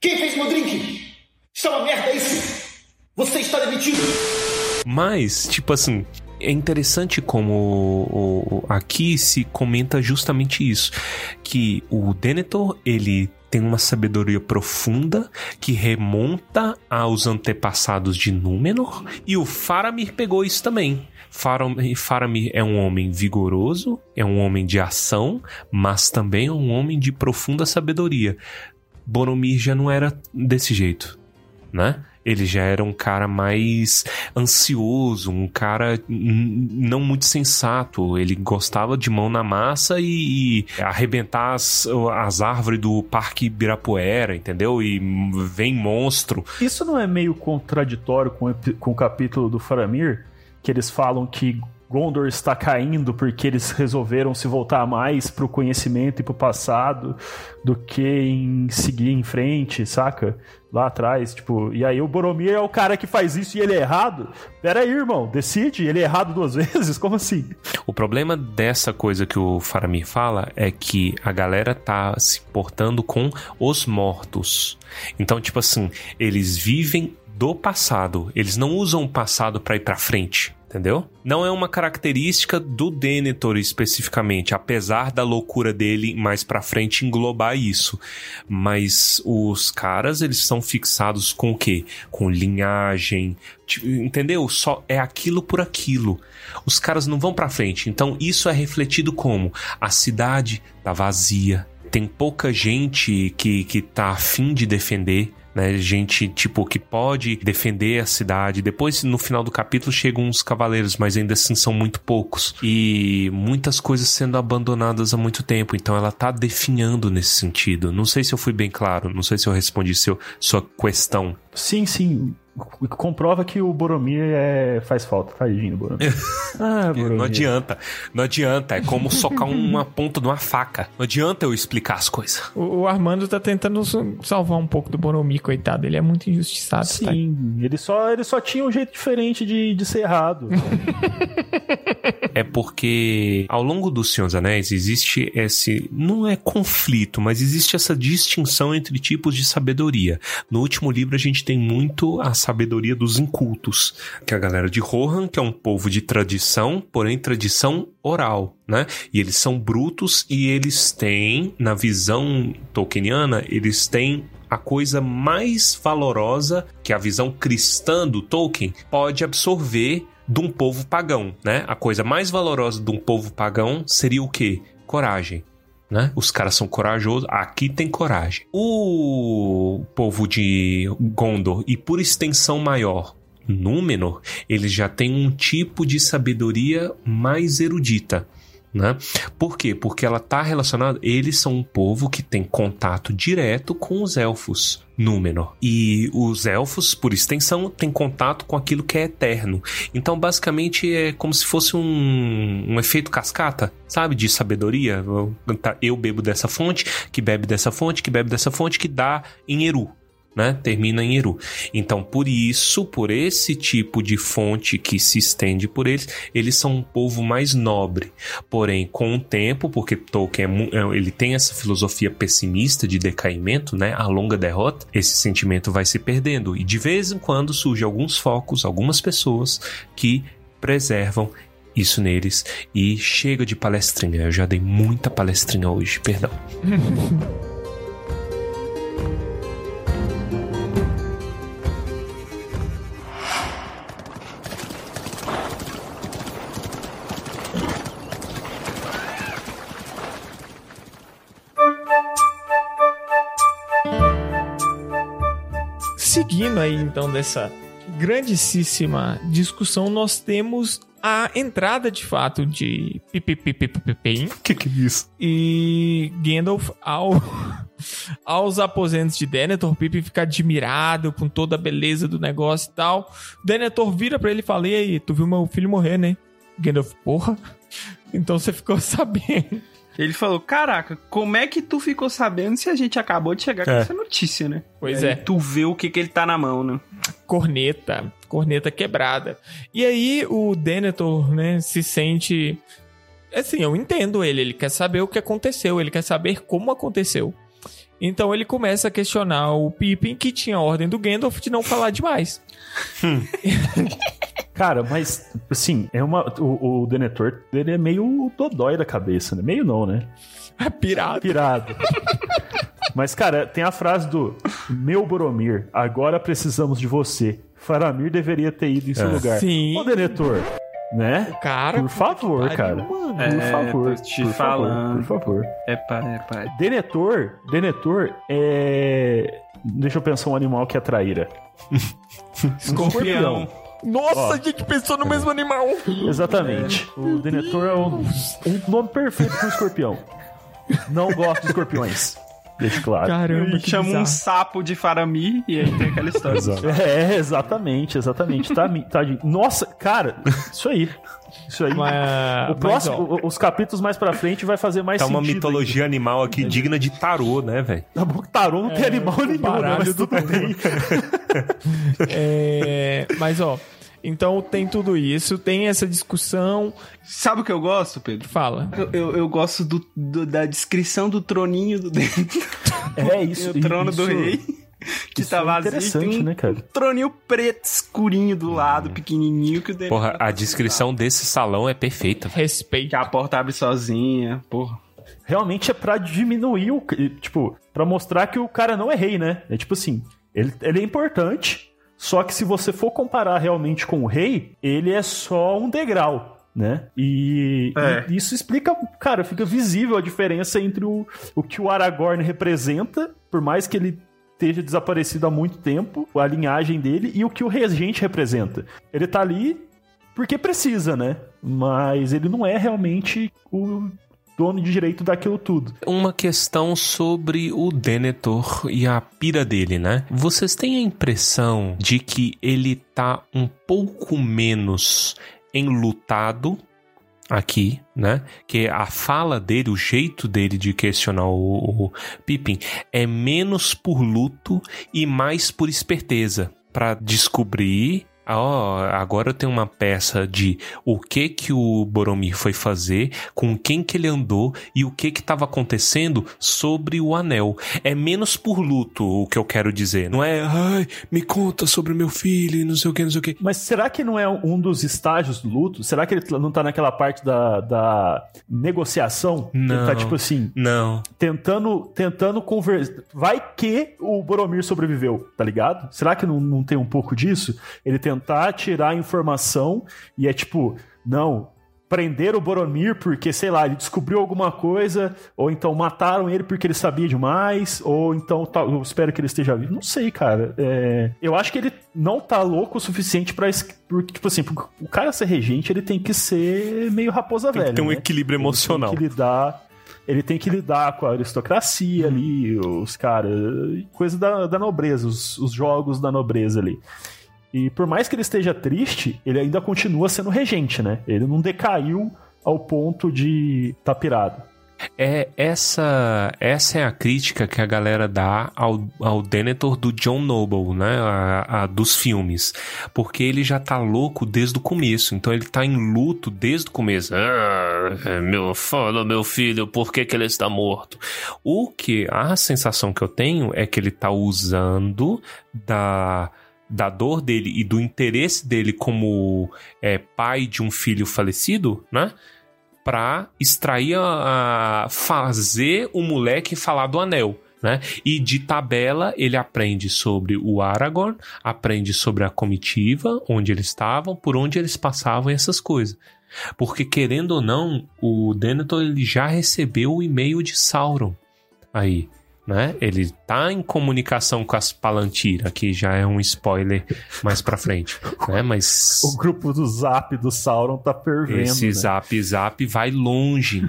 Quem fez meu drink? Está uma merda isso! Você está demitido! Mas, tipo assim, é interessante como o- o- aqui se comenta justamente isso, que o Denethor, ele tem uma sabedoria profunda que remonta aos antepassados de Númenor, e o Faramir pegou isso também. Faram- Faramir é um homem vigoroso, é um homem de ação, mas também é um homem de profunda sabedoria. Boromir já não era desse jeito, né? Ele já era um cara mais ansioso, um cara não muito sensato. Ele gostava de mão na massa e, e arrebentar as, as árvores do Parque Ibirapuera, entendeu? E vem monstro. Isso não é meio contraditório com, com o capítulo do Faramir? Que eles falam que Gondor está caindo porque eles resolveram se voltar mais pro conhecimento e pro passado do que em seguir em frente, saca? Lá atrás, tipo, e aí o Boromir é o cara que faz isso e ele é errado? Pera aí, irmão, decide, ele é errado duas [laughs] vezes? Como assim? O problema dessa coisa que o Faramir fala é que a galera tá se portando com os mortos. Então, tipo assim, eles vivem do passado. Eles não usam o passado para ir para frente. Entendeu? Não é uma característica do Denethor especificamente, apesar da loucura dele mais pra frente englobar isso. Mas os caras, eles são fixados com o quê? Com linhagem, entendeu? Só é aquilo por aquilo. Os caras não vão pra frente. Então isso é refletido como a cidade tá vazia, tem pouca gente que, que tá afim de defender né? Gente, tipo, que pode defender a cidade. Depois, no final do capítulo, chegam uns cavaleiros, mas ainda assim são muito poucos. E muitas coisas sendo abandonadas há muito tempo. Então ela tá definhando nesse sentido. Não sei se eu fui bem claro, não sei se eu respondi seu, sua questão. Sim, sim comprova que o Boromir é... faz falta, tadinho, Boromir. [laughs] Ah, Boromir. Não adianta, não adianta. É como socar [laughs] uma ponta de uma faca. Não adianta eu explicar as coisas. O, o Armando tá tentando salvar um pouco do Boromir, coitado. Ele é muito injustiçado. Sim, tá? ele, só, ele só tinha um jeito diferente de, de ser errado. [laughs] é porque ao longo do Senhor dos Anéis existe esse. Não é conflito, mas existe essa distinção entre tipos de sabedoria. No último livro a gente tem muito a sabedoria dos incultos, que é a galera de Rohan, que é um povo de tradição, porém tradição oral, né? E eles são brutos e eles têm, na visão tolkieniana, eles têm a coisa mais valorosa que a visão cristã do Tolkien pode absorver de um povo pagão, né? A coisa mais valorosa de um povo pagão seria o quê? Coragem né? Os caras são corajosos, aqui tem coragem. O povo de Gondor, e por extensão maior, Númenor, eles já têm um tipo de sabedoria mais erudita. Né? Por quê? Porque ela está relacionada. Eles são um povo que tem contato direto com os elfos. Númenor. E os elfos, por extensão, têm contato com aquilo que é eterno. Então, basicamente, é como se fosse um, um efeito cascata, sabe? De sabedoria. Eu, tá, eu bebo dessa fonte, que bebe dessa fonte, que bebe dessa fonte, que dá em Eru né? Termina em Eru. Então, por isso, por esse tipo de fonte que se estende por eles, eles são um povo mais nobre. Porém, com o tempo, porque Tolkien é, é, ele tem essa filosofia pessimista de decaimento, né? A longa derrota, esse sentimento vai se perdendo. E de vez em quando surgem alguns focos, algumas pessoas que preservam isso neles e chega de palestrinha. Eu já dei muita palestrinha hoje, perdão. [laughs] seguindo aí então dessa grandíssima discussão, nós temos a entrada de fato de Pipipipipipipi. Que que é isso? E Gandalf ao [laughs] aos aposentos de Denethor, Pippin fica admirado com toda a beleza do negócio e tal. Denethor vira para ele e fala: "E aí, tu viu meu filho morrer, né?" Gandalf, porra. [laughs] Então você ficou [laughs] sabendo. Ele falou: Caraca, como é que tu ficou sabendo se a gente acabou de chegar com É. essa notícia, né? Pois E aí é. Tu vê o que, que ele tá na mão, né? corneta, corneta quebrada. E aí o Denethor, né, se sente assim, eu entendo ele, ele quer saber o que aconteceu, ele quer saber como aconteceu. Então ele começa a questionar o Pippin que tinha a ordem do Gandalf de não falar demais. [laughs] Cara, mas, assim, é uma, o, o Denethor, ele é meio dodói da cabeça, né? Meio não, né? Pirado. Pirado. mas, cara, tem a frase do Meu Boromir, agora precisamos de você. Faramir deveria ter ido em seu É. lugar. Sim. Ô, Denethor, né? Cara, Por favor, que cara. pariu, mano. Por É, favor, te por favor, falando. por favor. É pai, é pai. Denethor, Denethor é... Deixa eu pensar um animal que é traíra. [laughs] Escorpião. Nossa, Ó. a gente pensou no mesmo animal. Exatamente. O Denethor é um, um nome perfeito pro escorpião. Não gosto de escorpiões. Deixa claro. Caramba, que chama um bizarro. sapo de Faramir e aí tem aquela história. [laughs] É, exatamente, exatamente. Tá, tá de- Nossa, cara, isso aí. Isso aí. Mas- o mas, próximo, o- os capítulos mais pra frente vai fazer mais Tá uma sentido mitologia animal aqui digna de tarô, né, velho? Tá bom que Tarô não tem animal nenhum, né? baralho Mas do tudo bem. [laughs] é, mas ó, então tem tudo isso, tem essa discussão. Sabe o que eu gosto, Pedro? Fala. Eu, eu, eu gosto do, do- da descrição do troninho do dentro. É isso. o trono do isso- rei. Que isso tá é vazio. interessante, tem um né, cara? troninho preto escurinho do lado, pequenininho, que o Porra, a descrição desse salão é perfeita. Respeito. Que a porta abre sozinha, porra. Realmente é pra diminuir o. Tipo, pra mostrar que o cara não é rei, né? É tipo assim, ele, ele é importante, só que se você for comparar realmente com o rei, ele é só um degrau. Né? E, É. e isso explica, cara, fica visível a diferença entre o, o que o Aragorn representa, por mais que ele esteja desaparecido há muito tempo, a linhagem dele, e o que o regente representa. Ele tá ali porque precisa, né? Mas ele não é realmente o dono de direito daquilo tudo. Uma questão sobre o Denethor e a pira dele, né? Vocês têm a impressão de que ele tá um pouco menos enlutado aqui, né? Que a fala dele, o jeito dele de questionar o, o Pippin é menos por luto e mais por esperteza Pra descobrir Ó, agora eu tenho uma peça de o que que o Boromir foi fazer, com quem que ele andou e o que que estava acontecendo sobre o anel. É menos por luto o que eu quero dizer. Não é, ai, me conta sobre meu filho e não sei o que, não sei o que. Mas será que não é um dos estágios do luto? Será que ele não tá naquela parte da, da negociação? Não. Ele tá tipo assim, Não. tentando, tentando conversar. Vai que o Boromir sobreviveu, tá ligado? Será que não, não tem um pouco disso? Ele tentar tirar a informação e é tipo, não, prender o Boromir porque, sei lá, ele descobriu alguma coisa, ou então mataram ele porque ele sabia demais, ou então eu espero que ele esteja vivo. Não sei, cara. É, eu acho que ele não tá louco o suficiente pra. es- Porque, tipo assim, o cara ser regente, ele tem que ser meio raposa Tem velha. ter um né? equilíbrio Ele emocional. Tem que lidar, ele tem que lidar com a aristocracia ali, os caras, coisa da, da nobreza, os, os jogos da nobreza ali. E por mais que ele esteja triste, ele ainda continua sendo regente, né? Ele não decaiu ao ponto de tá pirado. É essa essa é a crítica que a galera dá ao, ao Denethor do John Noble, né? A, a- dos filmes. Porque ele já tá louco desde o começo. Então ele tá em luto desde o começo. Ah, meu, fala, meu filho, por que, que ele está morto? O que a sensação que eu tenho é que ele tá usando da da dor dele e do interesse dele como é, pai de um filho falecido, né? Pra extrair a, a- fazer o moleque falar do anel. Né? E de tabela ele aprende sobre o Aragorn, aprende sobre a comitiva, onde eles estavam, por onde eles passavam e essas coisas. Porque querendo ou não, o Denethor ele já recebeu o e-mail de Sauron aí, né? Ele tá em comunicação com as Palantir, que já é um spoiler mais pra frente, [laughs] né? Mas O grupo do Zap do Sauron tá fervendo. esse né? Zap Zap vai longe.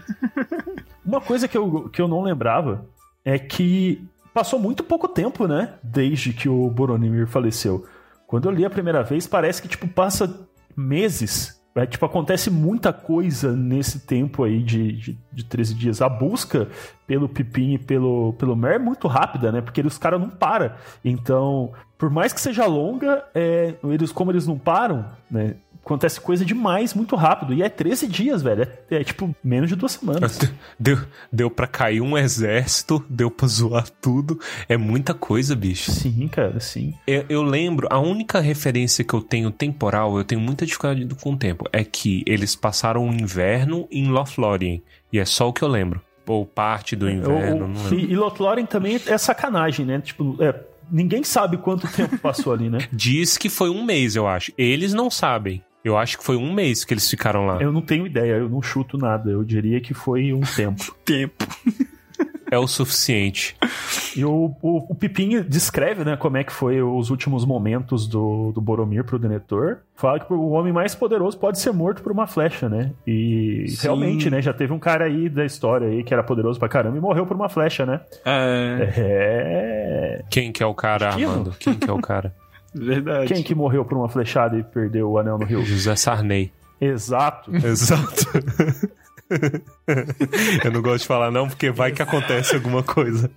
[laughs] Uma coisa que eu, que eu não lembrava é que passou muito pouco tempo, né? Desde que o Boromir faleceu. Quando eu li a primeira vez, parece que, tipo, passa meses. É, tipo, acontece muita coisa nesse tempo aí de, de, de 13 dias. A busca pelo Pipim e pelo, pelo Mer é muito rápida, né? Porque os caras não param. Então, por mais que seja longa, é, eles, como eles não param, né? Acontece coisa demais, muito rápido. E é 13 dias, velho. É, é, tipo menos de duas semanas. [laughs] Deu, deu pra cair um exército, deu pra zoar tudo. É muita coisa, bicho. Sim, cara, sim. Eu, eu lembro, a única referência que eu tenho temporal, eu tenho muita dificuldade com o tempo, é que eles passaram o inverno em Lothlórien. E é só o que eu lembro. Ou parte do inverno, O- não lembro. e, e Lothlórien também é sacanagem, né? Tipo, é, ninguém sabe quanto tempo passou ali, né? [laughs] Diz que foi um mês, eu acho. Eles não sabem. Eu acho que foi um mês que eles ficaram lá. Eu não tenho ideia, eu não chuto nada. Eu diria que foi um [laughs] tempo. Tempo. é o suficiente. E o, o, o Pipim descreve, né, como é que foi os últimos momentos do, do Boromir pro Denethor. Fala que o homem mais poderoso pode ser morto por uma flecha, né? E Sim. realmente, né, já teve um cara aí da história aí que era poderoso pra caramba e morreu por uma flecha, né? É, É. Quem que é o cara, Esquilo? Armando? Quem que é o cara? [laughs] verdade. Quem que morreu por uma flechada e perdeu o anel no rio? José Sarney. Exato. [laughs] Exato. Eu não gosto de falar não, porque vai que acontece alguma coisa.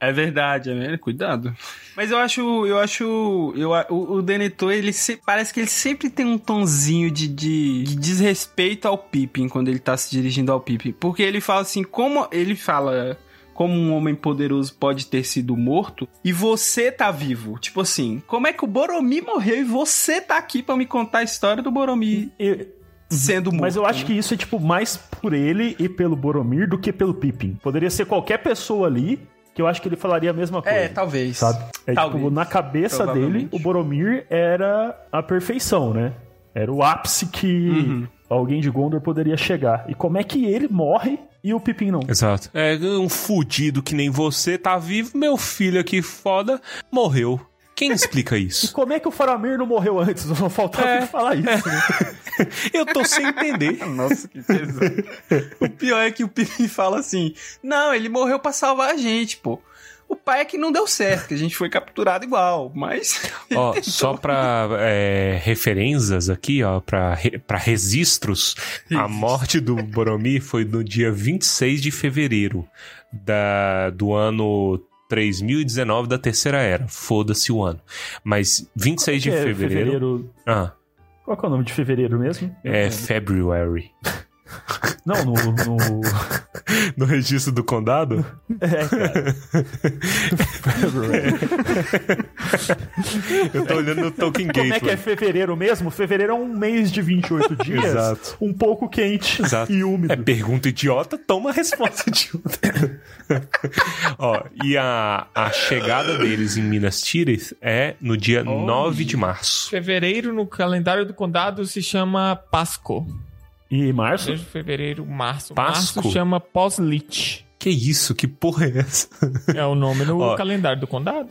É verdade, é verdade. Cuidado. Mas eu acho, eu acho, eu, o, o Denethor, ele se- parece que ele sempre tem um tonzinho de, de, de desrespeito ao Pippin quando ele tá se dirigindo ao Pippin. Porque ele fala assim, como ele fala como um homem poderoso pode ter sido morto e você tá vivo. Tipo assim, como é que o Boromir morreu e você tá aqui pra me contar a história do Boromir E- sendo morto? Mas eu acho que isso é, tipo, mais por ele e pelo Boromir do que pelo Pippin. Poderia ser qualquer pessoa ali que eu acho que ele falaria a mesma coisa. É, talvez. Sabe? É Talvez. tipo, na cabeça dele, o Boromir era a perfeição, né? Era o ápice que Uhum. alguém de Gondor poderia chegar. E como é que ele morre e o Pippin não? Exato. É um fudido que nem você tá vivo, meu filho aqui foda morreu. Quem [laughs] explica E isso? como é que o Faramir não morreu antes? Não faltava É. ele falar isso, né? [laughs] Eu tô sem entender. [laughs] Nossa, que pesado. o pior é que o Pippin fala assim: Não, ele morreu pra salvar a gente, pô. O pai é que não deu certo, que a gente foi capturado igual, mas. [laughs] Ó, só pra é, referências aqui, ó, pra, re- pra registros, a morte do Boromir foi no dia 26 de fevereiro da, do ano 3019 da Terceira Era. Foda-se o ano. Mas 26 de Que é fevereiro... Ah, Qual que é o nome de fevereiro mesmo? é February. Não, no. no... [laughs] No registro do condado? É, cara. [laughs] Eu tô olhando no Tolkien Gate. Como é que é fevereiro mesmo? Fevereiro é um mês de 28 dias. Exato. Um pouco quente Exato. e úmido. É pergunta idiota, toma a resposta idiota. [laughs] Ó, e a, a chegada deles em Minas Tirith é no dia 9 de março. Fevereiro no calendário do condado se chama Pasco. E março? Desde fevereiro, março. Pasco? Março chama Poslit. Que isso? Que porra é essa? [laughs] É o nome no Ó. calendário do condado.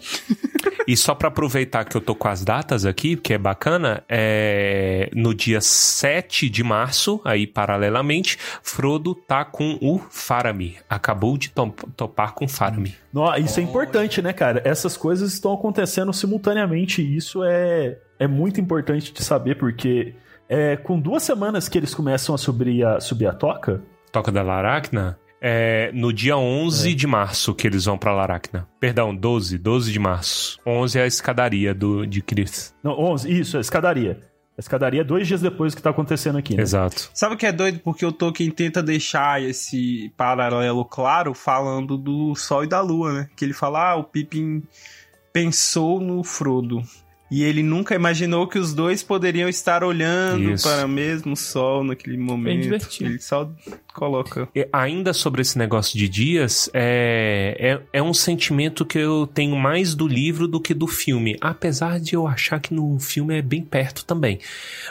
E só pra aproveitar que eu tô com as datas aqui, que é bacana, é no dia 7 de março, aí paralelamente, Frodo tá com o Faramir. Acabou de to- topar com Faramir. Nó, isso é importante, né, cara? Essas coisas estão acontecendo simultaneamente e isso é, é muito importante de saber, porque é, com duas semanas que eles começam a subir a, subir a toca, Toca da Laracna é no dia 11 de março que eles vão pra Laracna. Perdão, 12, 12 de março. 11 é a escadaria do, de Chris. não, 11, isso, a escadaria. A escadaria é dois dias depois do que tá acontecendo aqui, né? Exato. Sabe o que é doido? Porque o Tolkien tenta deixar esse paralelo claro falando do Sol e da Lua, né? Que ele fala, ah, o Pippin pensou no Frodo. E ele nunca imaginou que os dois poderiam estar olhando Isso. para o mesmo sol naquele momento. divertido. Ele só coloca. E ainda sobre esse negócio de dias, é, é, é um sentimento que eu tenho mais do livro do que do filme. Apesar de eu achar que no filme é bem perto também.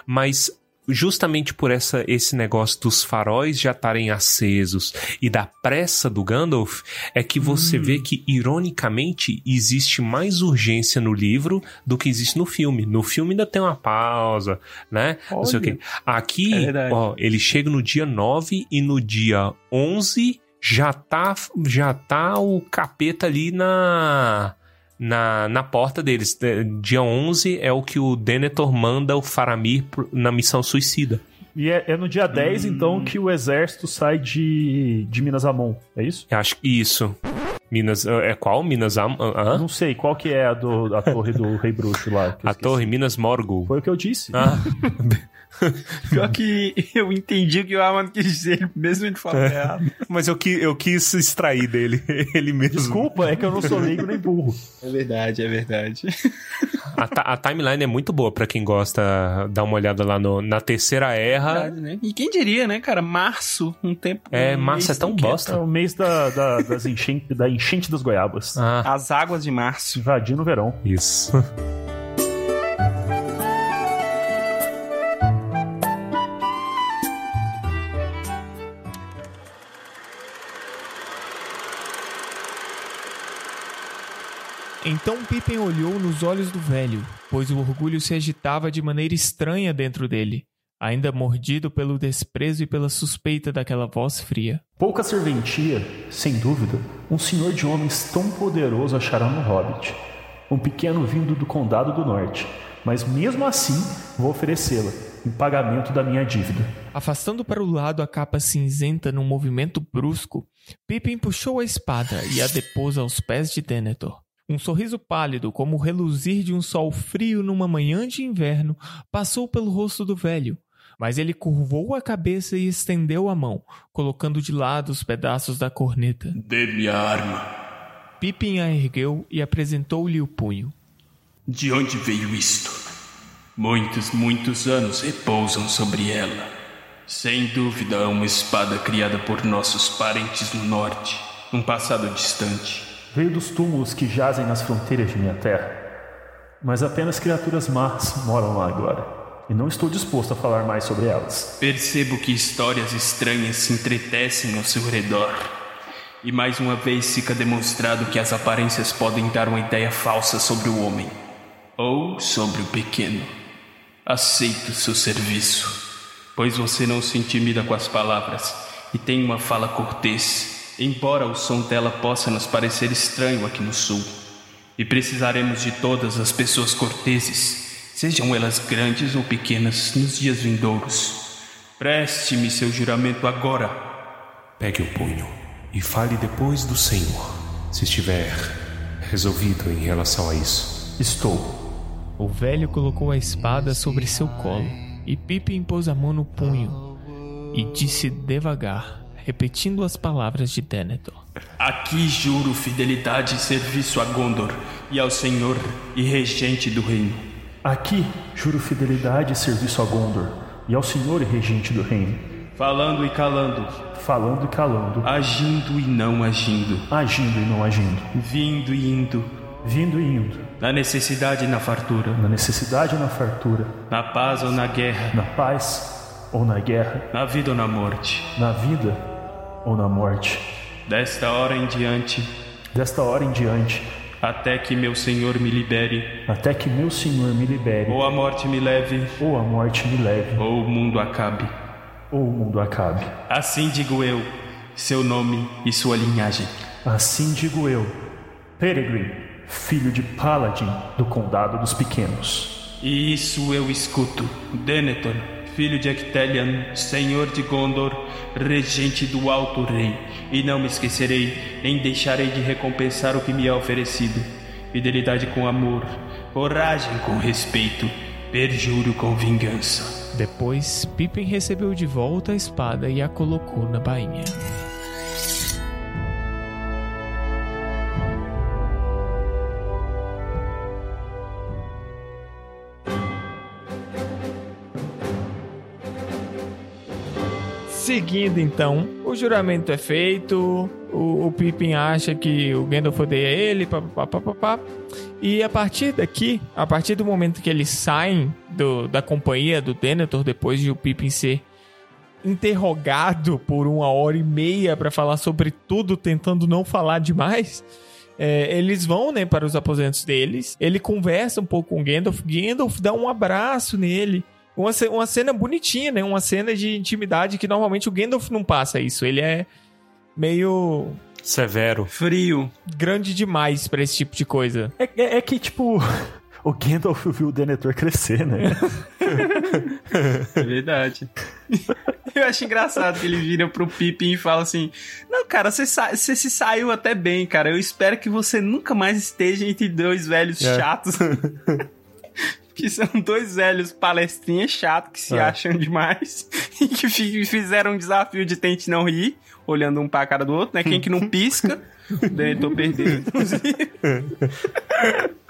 Mas justamente por essa, esse negócio dos faróis já estarem acesos e da pressa do Gandalf, é que você vê que, ironicamente, existe mais urgência no livro do que existe no filme. No filme ainda tem uma pausa, né? Não sei o Olha. quê. Aqui, É ó, ele chega no dia 9 e no dia 11 já tá, já tá o capeta ali na, na, na porta deles. Dia 11 é o que o Denethor manda o Faramir na missão suicida. E é, é no dia 10, então, que o exército sai de, de Minas Amon, é isso? Acho que isso. Minas. É qual? Minas Am. hã? Não sei, qual que é a, do, a torre do Rei Bruxo lá? A esqueci. torre Minas Morgul. Foi o que eu disse. Ah, [laughs] Pior que eu entendi o que o Armand quis dizer, mesmo ele falando errado. [laughs] mas eu, qui, eu quis extrair dele, [laughs] ele mesmo. Desculpa, é que eu não sou leigo nem burro. É verdade, é verdade. A, ta- a timeline é muito boa pra quem gosta, dá uma olhada lá no, na terceira erra. Verdade, né? E quem diria, né, cara? Março, um tempo. É, um março é tão quieto. É bosta. o mês da, da, das enchente, da enchente enchente das goiabas. Ah. As águas de março. Invadindo o verão. Isso. Então Pippen olhou nos olhos do velho, pois o orgulho se agitava de maneira estranha dentro dele, ainda mordido pelo desprezo e pela suspeita daquela voz fria. Pouca serventia, sem dúvida, um senhor de homens tão poderoso achará no Hobbit. Um pequeno vindo do Condado do Norte, mas mesmo assim vou oferecê-la, em pagamento da minha dívida. Afastando para o lado a capa cinzenta num movimento brusco, Pippin puxou a espada e a depôs aos pés de Denethor. Um sorriso pálido, como o reluzir de um sol frio numa manhã de inverno, passou pelo rosto do velho, mas ele curvou a cabeça e estendeu a mão, colocando de lado os pedaços da corneta. Dê-me a arma. Pippin a ergueu e apresentou-lhe o punho. De onde veio isto? Muitos, muitos anos repousam sobre ela. Sem dúvida, é uma espada criada por nossos parentes no norte, num passado distante. Veio dos túmulos que jazem nas fronteiras de minha terra. Mas apenas criaturas más moram lá agora. E não estou disposto a falar mais sobre elas. Percebo que histórias estranhas se entretecem ao seu redor. E mais uma vez fica demonstrado que as aparências podem dar uma ideia falsa sobre o homem. Ou sobre o pequeno. Aceito seu serviço, pois você não se intimida com as palavras e tem uma fala cortês, embora o som dela possa nos parecer estranho aqui no sul. E precisaremos de todas as pessoas corteses, sejam elas grandes ou pequenas, nos dias vindouros. Preste-me seu juramento agora. Pegue o punho e fale depois do Senhor, se estiver resolvido em relação a isso. Estou. O velho colocou a espada sobre seu colo e Pippin pôs a mão no punho e disse devagar, repetindo as palavras de Denethor. Aqui juro fidelidade e serviço a Gondor e ao Senhor e regente do reino. Aqui juro fidelidade e serviço a Gondor e ao Senhor e regente do reino. Falando e calando, Falando e calando, agindo e não agindo, agindo e não agindo, vindo e indo, vindo e indo, na necessidade e na fartura, na necessidade ou na fartura, na paz ou na guerra, na paz ou na guerra, na vida ou na morte. na vida ou na morte. Desta hora em diante, Desta hora em diante, até que meu Senhor me libere, até que meu Senhor me libere, ou a morte me leve, ou a morte me leve, ou o mundo acabe. ou o mundo acabe. Assim digo eu, seu nome e sua linhagem. Assim digo eu, Peregrine, filho de Paladin do Condado dos Pequenos. E isso eu escuto. Denethor, filho de Ectelion, senhor de Gondor, regente do Alto Rei. E não me esquecerei, nem deixarei de recompensar o que me é oferecido. Fidelidade com amor, coragem com respeito, perjúrio com vingança. Depois, Pippin recebeu de volta a espada e a colocou na bainha. Seguindo então, o juramento é feito, o, o Pippin acha que o Gandalf odeia ele, papapá. E a partir daqui, a partir do momento que eles saem do- da companhia do Denethor, depois de o Pippin ser interrogado por uma hora e meia pra falar sobre tudo, tentando não falar demais, é, eles vão né, para os aposentos deles. Ele conversa um pouco com o Gandalf. Gandalf dá um abraço nele. Uma, uma cena bonitinha, né? Uma cena de intimidade que normalmente o Gandalf não passa isso. Ele é meio Severo. Frio. grande demais pra esse tipo de coisa. É, é- é que, tipo, [laughs] o Gandalf viu o Denethor crescer, né? É verdade. [laughs] Eu acho engraçado que ele vira pro Pippin e fala assim: Não, cara, você, sa- você se saiu até bem, cara. Eu espero que você nunca mais esteja entre dois velhos É. chatos. [laughs] que são dois velhos palestrinhas chatos que se É. acham demais [laughs] e que fi- fizeram um desafio de tente não rir, olhando um pra cara do outro, né? Quem que não pisca, daí [laughs] tô perdendo, inclusive. [laughs]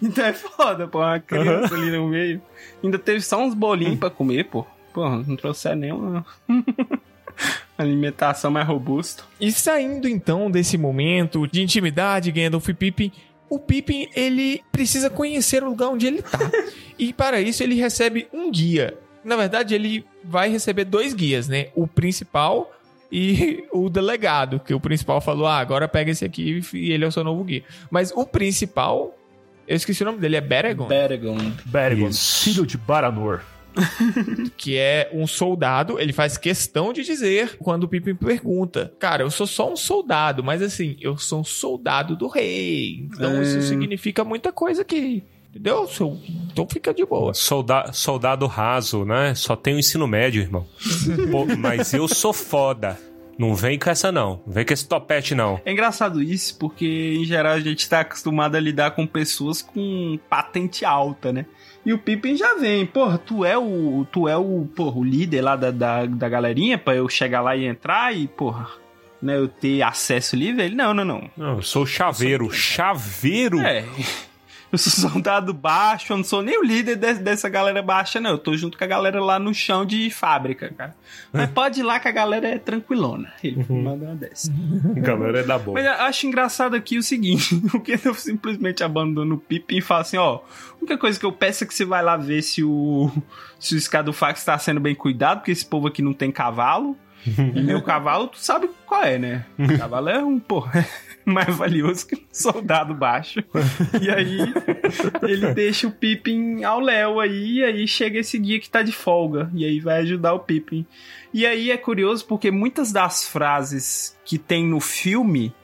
Então é foda, pô, uma criança ali no meio. Ainda teve só uns bolinhos pra comer, pô. Porra, não trouxeram nenhuma alimentação mais robusta. E saindo então desse momento de intimidade, Gandalf e Pippin, o Pippin ele precisa conhecer o lugar onde ele tá. [laughs] e para isso ele recebe um guia. Na verdade, ele vai receber dois guias, né? O principal e [laughs] o delegado, que o principal falou: ah, agora pega esse aqui e ele é o seu novo guia. Mas o principal, eu esqueci o nome dele, é Beregon, Beregon. Beregon, filho de Baranor. [laughs] que é um soldado. Ele faz questão de dizer quando o Pippin pergunta: Cara, eu sou só um soldado, mas assim, eu sou um soldado do rei. Então É. isso significa muita coisa aqui. Entendeu? Então fica de boa. Solda soldado raso, né? Só tem o ensino médio, irmão. [laughs] Pô, mas eu sou foda. Não vem com essa, não. Não vem com esse topete, não. É engraçado isso, porque em geral a gente tá acostumado a lidar com pessoas com patente alta, né? E o Pippin já vem, porra, tu é o. Tu é o, porra, o líder lá da, da, da galerinha pra eu chegar lá e entrar e, porra, né, eu ter acesso livre? Ele, não, não, não. Não, eu sou chaveiro. Chaveiro? É. Eu sou [laughs] soldado baixo, eu não sou nem o líder de- dessa galera baixa, não. Eu tô junto com a galera lá no chão de fábrica, cara. Mas pode ir lá que a galera é tranquilona. Ele manda uma dessa. Galera é da boa. Mas eu acho engraçado aqui o seguinte: [laughs] o que eu simplesmente abandono o Pippin e falo assim: ó, a única coisa que eu peço é que você vai lá ver se o, se o Scadufax tá sendo bem cuidado, porque esse povo aqui não tem cavalo. [laughs] E meu cavalo, tu sabe qual é, né? O cavalo é um, porra, [laughs] mais valioso que um soldado baixo. E aí, ele deixa o Pippin ao léu aí, e aí chega esse guia que tá de folga. E aí vai ajudar o Pippin. E aí é curioso porque muitas das frases que tem no filme,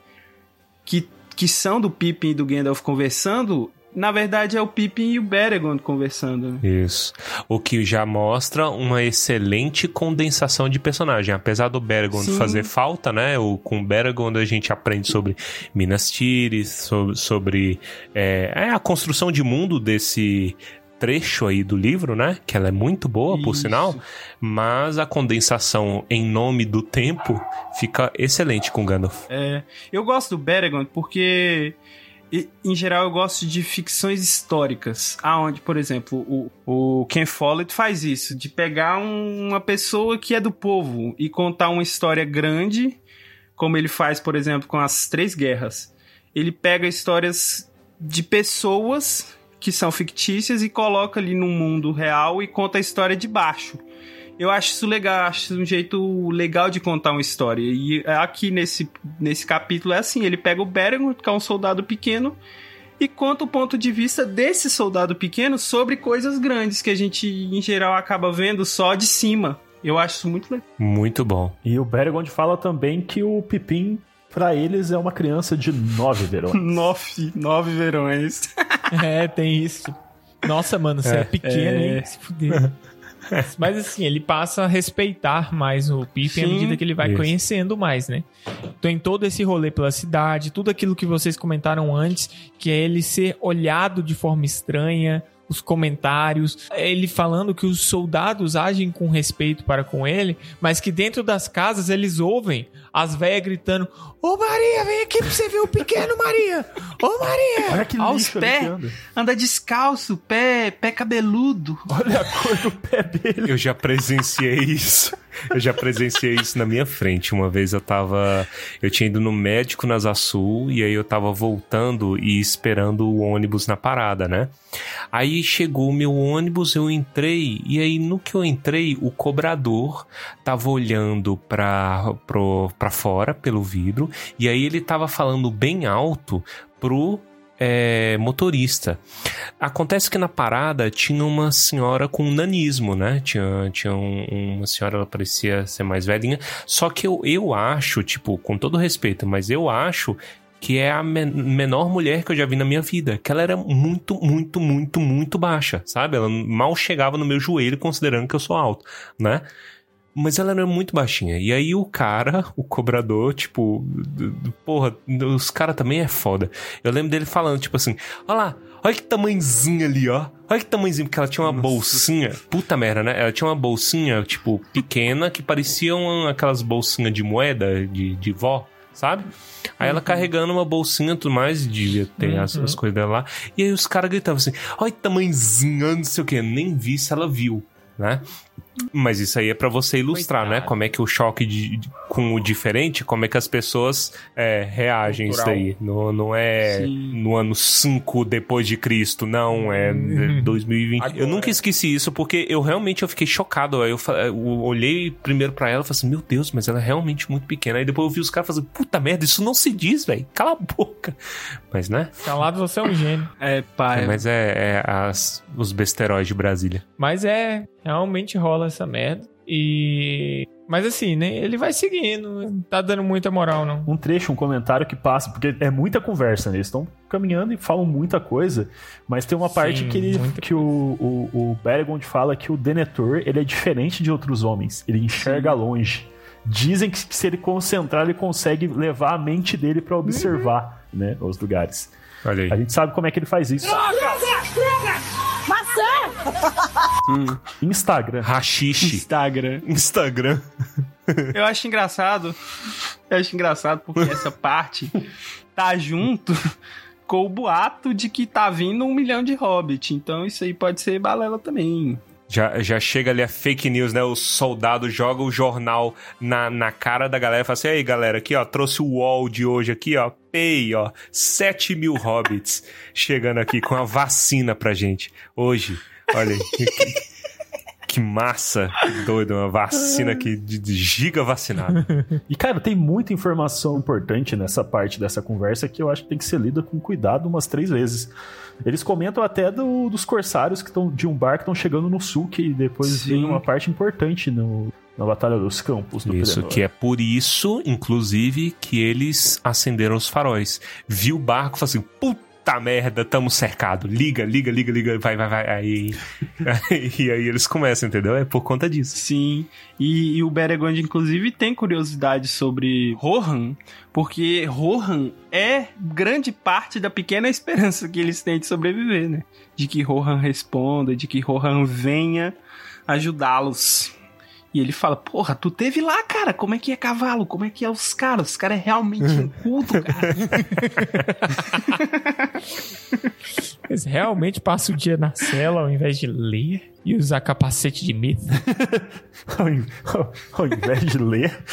que, que são do Pippin e do Gandalf conversando, na verdade é o Pippin e o Beregond conversando. né? Isso. O que já mostra uma excelente condensação de personagem. Apesar do Beregond Sim. fazer falta, né? O, com o Beregond a gente aprende sobre Minas Tirith, sobre, sobre é, é a construção de mundo desse trecho aí do livro, né? Que ela é muito boa, por Isso. sinal. Mas a condensação em nome do tempo fica excelente com Gandalf. É, eu gosto do Beregond porque, em geral, eu gosto de ficções históricas. Aonde, por exemplo, o, o Ken Follett faz isso, de pegar um- uma pessoa que é do povo e contar uma história grande, como ele faz, por exemplo, com as Três Guerras. Ele pega histórias de pessoas que são fictícias e coloca ali no mundo real e conta a história de baixo. Eu acho isso legal, acho isso um jeito legal de contar uma história. E aqui nesse, nesse capítulo é assim: ele pega o Beregond, que é um soldado pequeno, e conta o ponto de vista desse soldado pequeno sobre coisas grandes que a gente, em geral, acaba vendo só de cima. Eu acho isso muito legal. Muito bom. E o Beregond fala também que o Pipim, pra eles, é uma criança de nove verões. [laughs] Nove, nove verões. [laughs] É, tem isso. Nossa, mano, você é, pequeno, hein? Se fuder. [laughs] [laughs] Mas assim, ele passa a respeitar mais o Pippin à medida que ele vai Isso. conhecendo mais, né? Tem todo esse rolê pela cidade, tudo aquilo que vocês comentaram antes, que é ele ser olhado de forma estranha, os comentários, ele falando que os soldados agem com respeito para com ele, mas que dentro das casas eles ouvem as velhas gritando: Ô Maria, vem aqui pra você ver o pequeno, Maria! [laughs] Ô Maria! Olha que Aos lixo ali pés. anda. Anda descalço, pé, pé cabeludo. Olha a cor do pé dele. Eu já presenciei isso. Eu já presenciei isso na minha frente. Uma vez eu tava. Eu tinha ido no médico nas Sul e aí eu tava voltando e esperando o ônibus na parada, né? Aí chegou o meu ônibus, eu entrei, e aí no que eu entrei, o cobrador tava olhando pra, pro, pra fora pelo vidro, e aí ele tava falando bem alto pro é, motorista. Acontece que na parada tinha uma senhora com nanismo, né? Tinha, tinha um- uma senhora, ela parecia ser mais velhinha. Só que eu, eu acho, tipo, com todo respeito, mas eu acho que é a men- menor mulher que eu já vi na minha vida. Que ela era muito, muito, muito, muito baixa, sabe? Ela mal chegava no meu joelho, considerando que eu sou alto, né? Mas ela era muito baixinha. E aí o cara, o cobrador, tipo, porra, os caras também é foda. Eu lembro dele falando, tipo assim, olha lá, olha que tamanhozinho ali, ó. Olha que tamanhozinho, porque ela tinha uma bolsinha. Puta merda, né? Ela tinha uma bolsinha, tipo, pequena, que parecia uma, aquelas bolsinhas de moeda de, de vó, sabe? Aí ela carregando uma bolsinha e tudo mais, devia ter as, as coisas dela lá. E aí os caras gritavam assim, olha que tamanhozinho, não sei o que. Nem vi se ela viu. né? Mas isso aí é pra você ilustrar, né? Como é que o choque de, de- com o diferente, como é que as pessoas é, reagem a isso Cultural. daí. Não, não é no ano 5 depois de Cristo, não, é [laughs] 2020. Eu Agora. nunca esqueci isso porque eu realmente eu fiquei chocado. Eu, eu olhei primeiro pra ela e falei assim, meu Deus, mas ela é realmente muito pequena. Aí depois eu vi os caras fazendo, puta merda, isso não se diz, velho. Cala a boca. Mas, né? Calado, você é um gênio. É, pai. Mas é, é as, os besteróis de Brasília. Mas é, realmente rola essa merda. E. Mas assim, né? Ele vai seguindo. não Tá dando muita moral, não. um trecho, um comentário que passa, porque é muita conversa, né? Eles estão caminhando e falam muita coisa, mas tem uma parte Sim, que, ele, que o, o, o Beregond fala que o Denethor ele é diferente de outros homens, ele enxerga longe. Dizem que se ele concentrar, ele consegue levar a mente dele pra observar, né, os lugares. Olha aí. A gente sabe como é que ele faz isso. Instagram. Rachixe. Instagram. Instagram. Eu acho engraçado. Eu acho engraçado porque essa parte tá junto com o boato de que tá vindo um milhão de hobbit. Então isso aí pode ser balela também. Já, já chega ali a fake news, né? O soldado joga o jornal na, na cara da galera e fala assim: aí, galera, aqui, ó, trouxe o UOL de hoje aqui, ó. Pay, ó. 7 mil hobbits chegando aqui com a vacina pra gente. Hoje, olha aí. Que, que massa, que doido, uma vacina aqui de, de giga vacinado. E, cara, tem muita informação importante nessa parte dessa conversa que eu acho que tem que ser lida com cuidado umas três vezes. Eles comentam até do- dos corsários que estão de um bar que estão chegando no sul, que depois Sim. vem uma parte importante no, na Batalha dos Campos. do Isso, Pelennor. que é por isso, inclusive, que eles acenderam os faróis. Viu o barco e falou assim: puta merda, tamo cercado. Liga, liga, liga, liga, vai, vai, vai. Aí. [laughs] e aí eles começam, entendeu? É por conta disso. Sim. E, e o Beregond, inclusive, tem curiosidade sobre Rohan, porque Rohan é grande parte da pequena esperança que eles têm de sobreviver, né? De que Rohan responda, de que Rohan venha ajudá-los. E ele fala, porra, tu teve lá, cara, como é que é cavalo? Como é que é os caras? Os caras é realmente inculto, cara. [laughs] Eles realmente passam o dia na cela ao invés de ler e usar capacete de mito. [laughs] Ao in- Ao invés de ler. [laughs]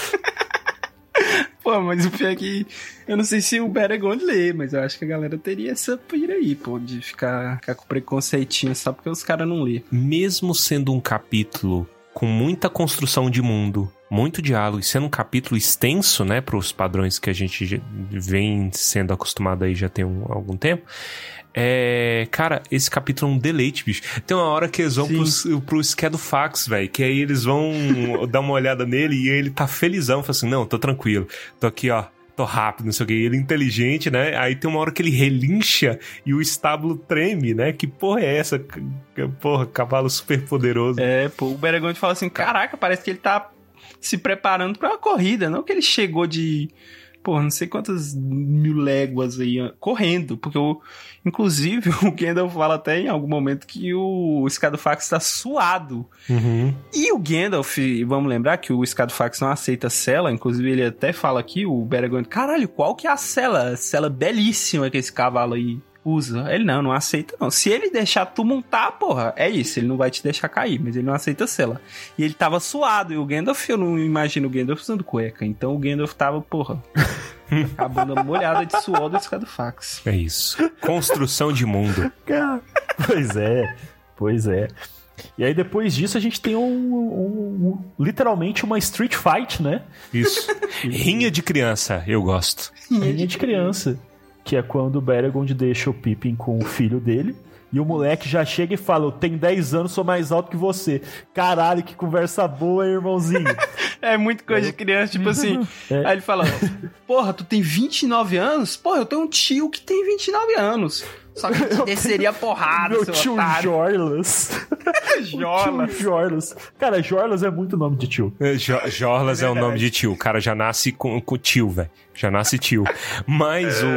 Pô, mas o pior é que eu não sei se o Beregond lê, mas eu acho que a galera teria essa pira aí, pô, de ficar, ficar com preconceitinho só porque os caras não lê. Mesmo sendo um capítulo com muita construção de mundo, muito diálogo, e sendo um capítulo extenso, né, pros padrões que a gente vem sendo acostumado aí já tem um- algum tempo. É, cara, esse capítulo é um deleite, bicho. Tem uma hora que eles vão pro, pro Scadofax, velho, que aí eles vão [laughs] dar uma olhada nele e ele tá felizão, fala assim, não, tô tranquilo, tô aqui, ó, tô rápido, não sei o que, ele é inteligente, né? Aí tem uma hora que ele relincha e o estábulo treme, né? Que porra é essa? Porra, cavalo super poderoso. É, pô, o Beregond fala assim, caraca, parece que ele tá se preparando pra uma corrida, não que ele chegou de, pô, não sei quantas mil léguas aí, correndo, porque o, inclusive [laughs] o Gandalf fala até em algum momento que o Scadofax tá suado. Uhum. E o Gandalf, vamos lembrar que o Scadofax não aceita cela, inclusive ele até fala aqui, o Beregond, caralho, qual que é a cela? Cela belíssima que esse cavalo aí usa. Ele não, não aceita não. Se ele deixar tu montar, porra, é isso, ele não vai te deixar cair, mas ele não aceita cela. E ele tava suado, e o Gandalf, eu não imagino o Gandalf usando cueca, então o Gandalf tava, porra, [laughs] a bunda molhada de suor do Scadofax. É isso. Construção de mundo. Pois é, pois é. E aí depois disso a gente tem um, um- um- literalmente uma street fight, né? Isso. Rinha de criança, eu gosto. Rinha de criança. Que é quando o Beregond deixa o Pippin com o filho dele. E o moleque já chega e fala: Eu tenho 10 anos, sou mais alto que você. Caralho, que conversa boa, hein, irmãozinho. [laughs] É muito coisa de criança, tipo assim. É. Aí ele fala: Porra, tu tem 29 anos? Porra, eu tenho um tio que tem 29 anos. Só que te [laughs] desceria porrada, Meu seu tio otário. Jorlas. [laughs] Jola. Tio Jorlas. Cara, Jorlas é muito nome de tio. É, Jo- Jorlas é o nome de tio. O cara já nasce com, com tio, velho. Já nasce tio. Mas o,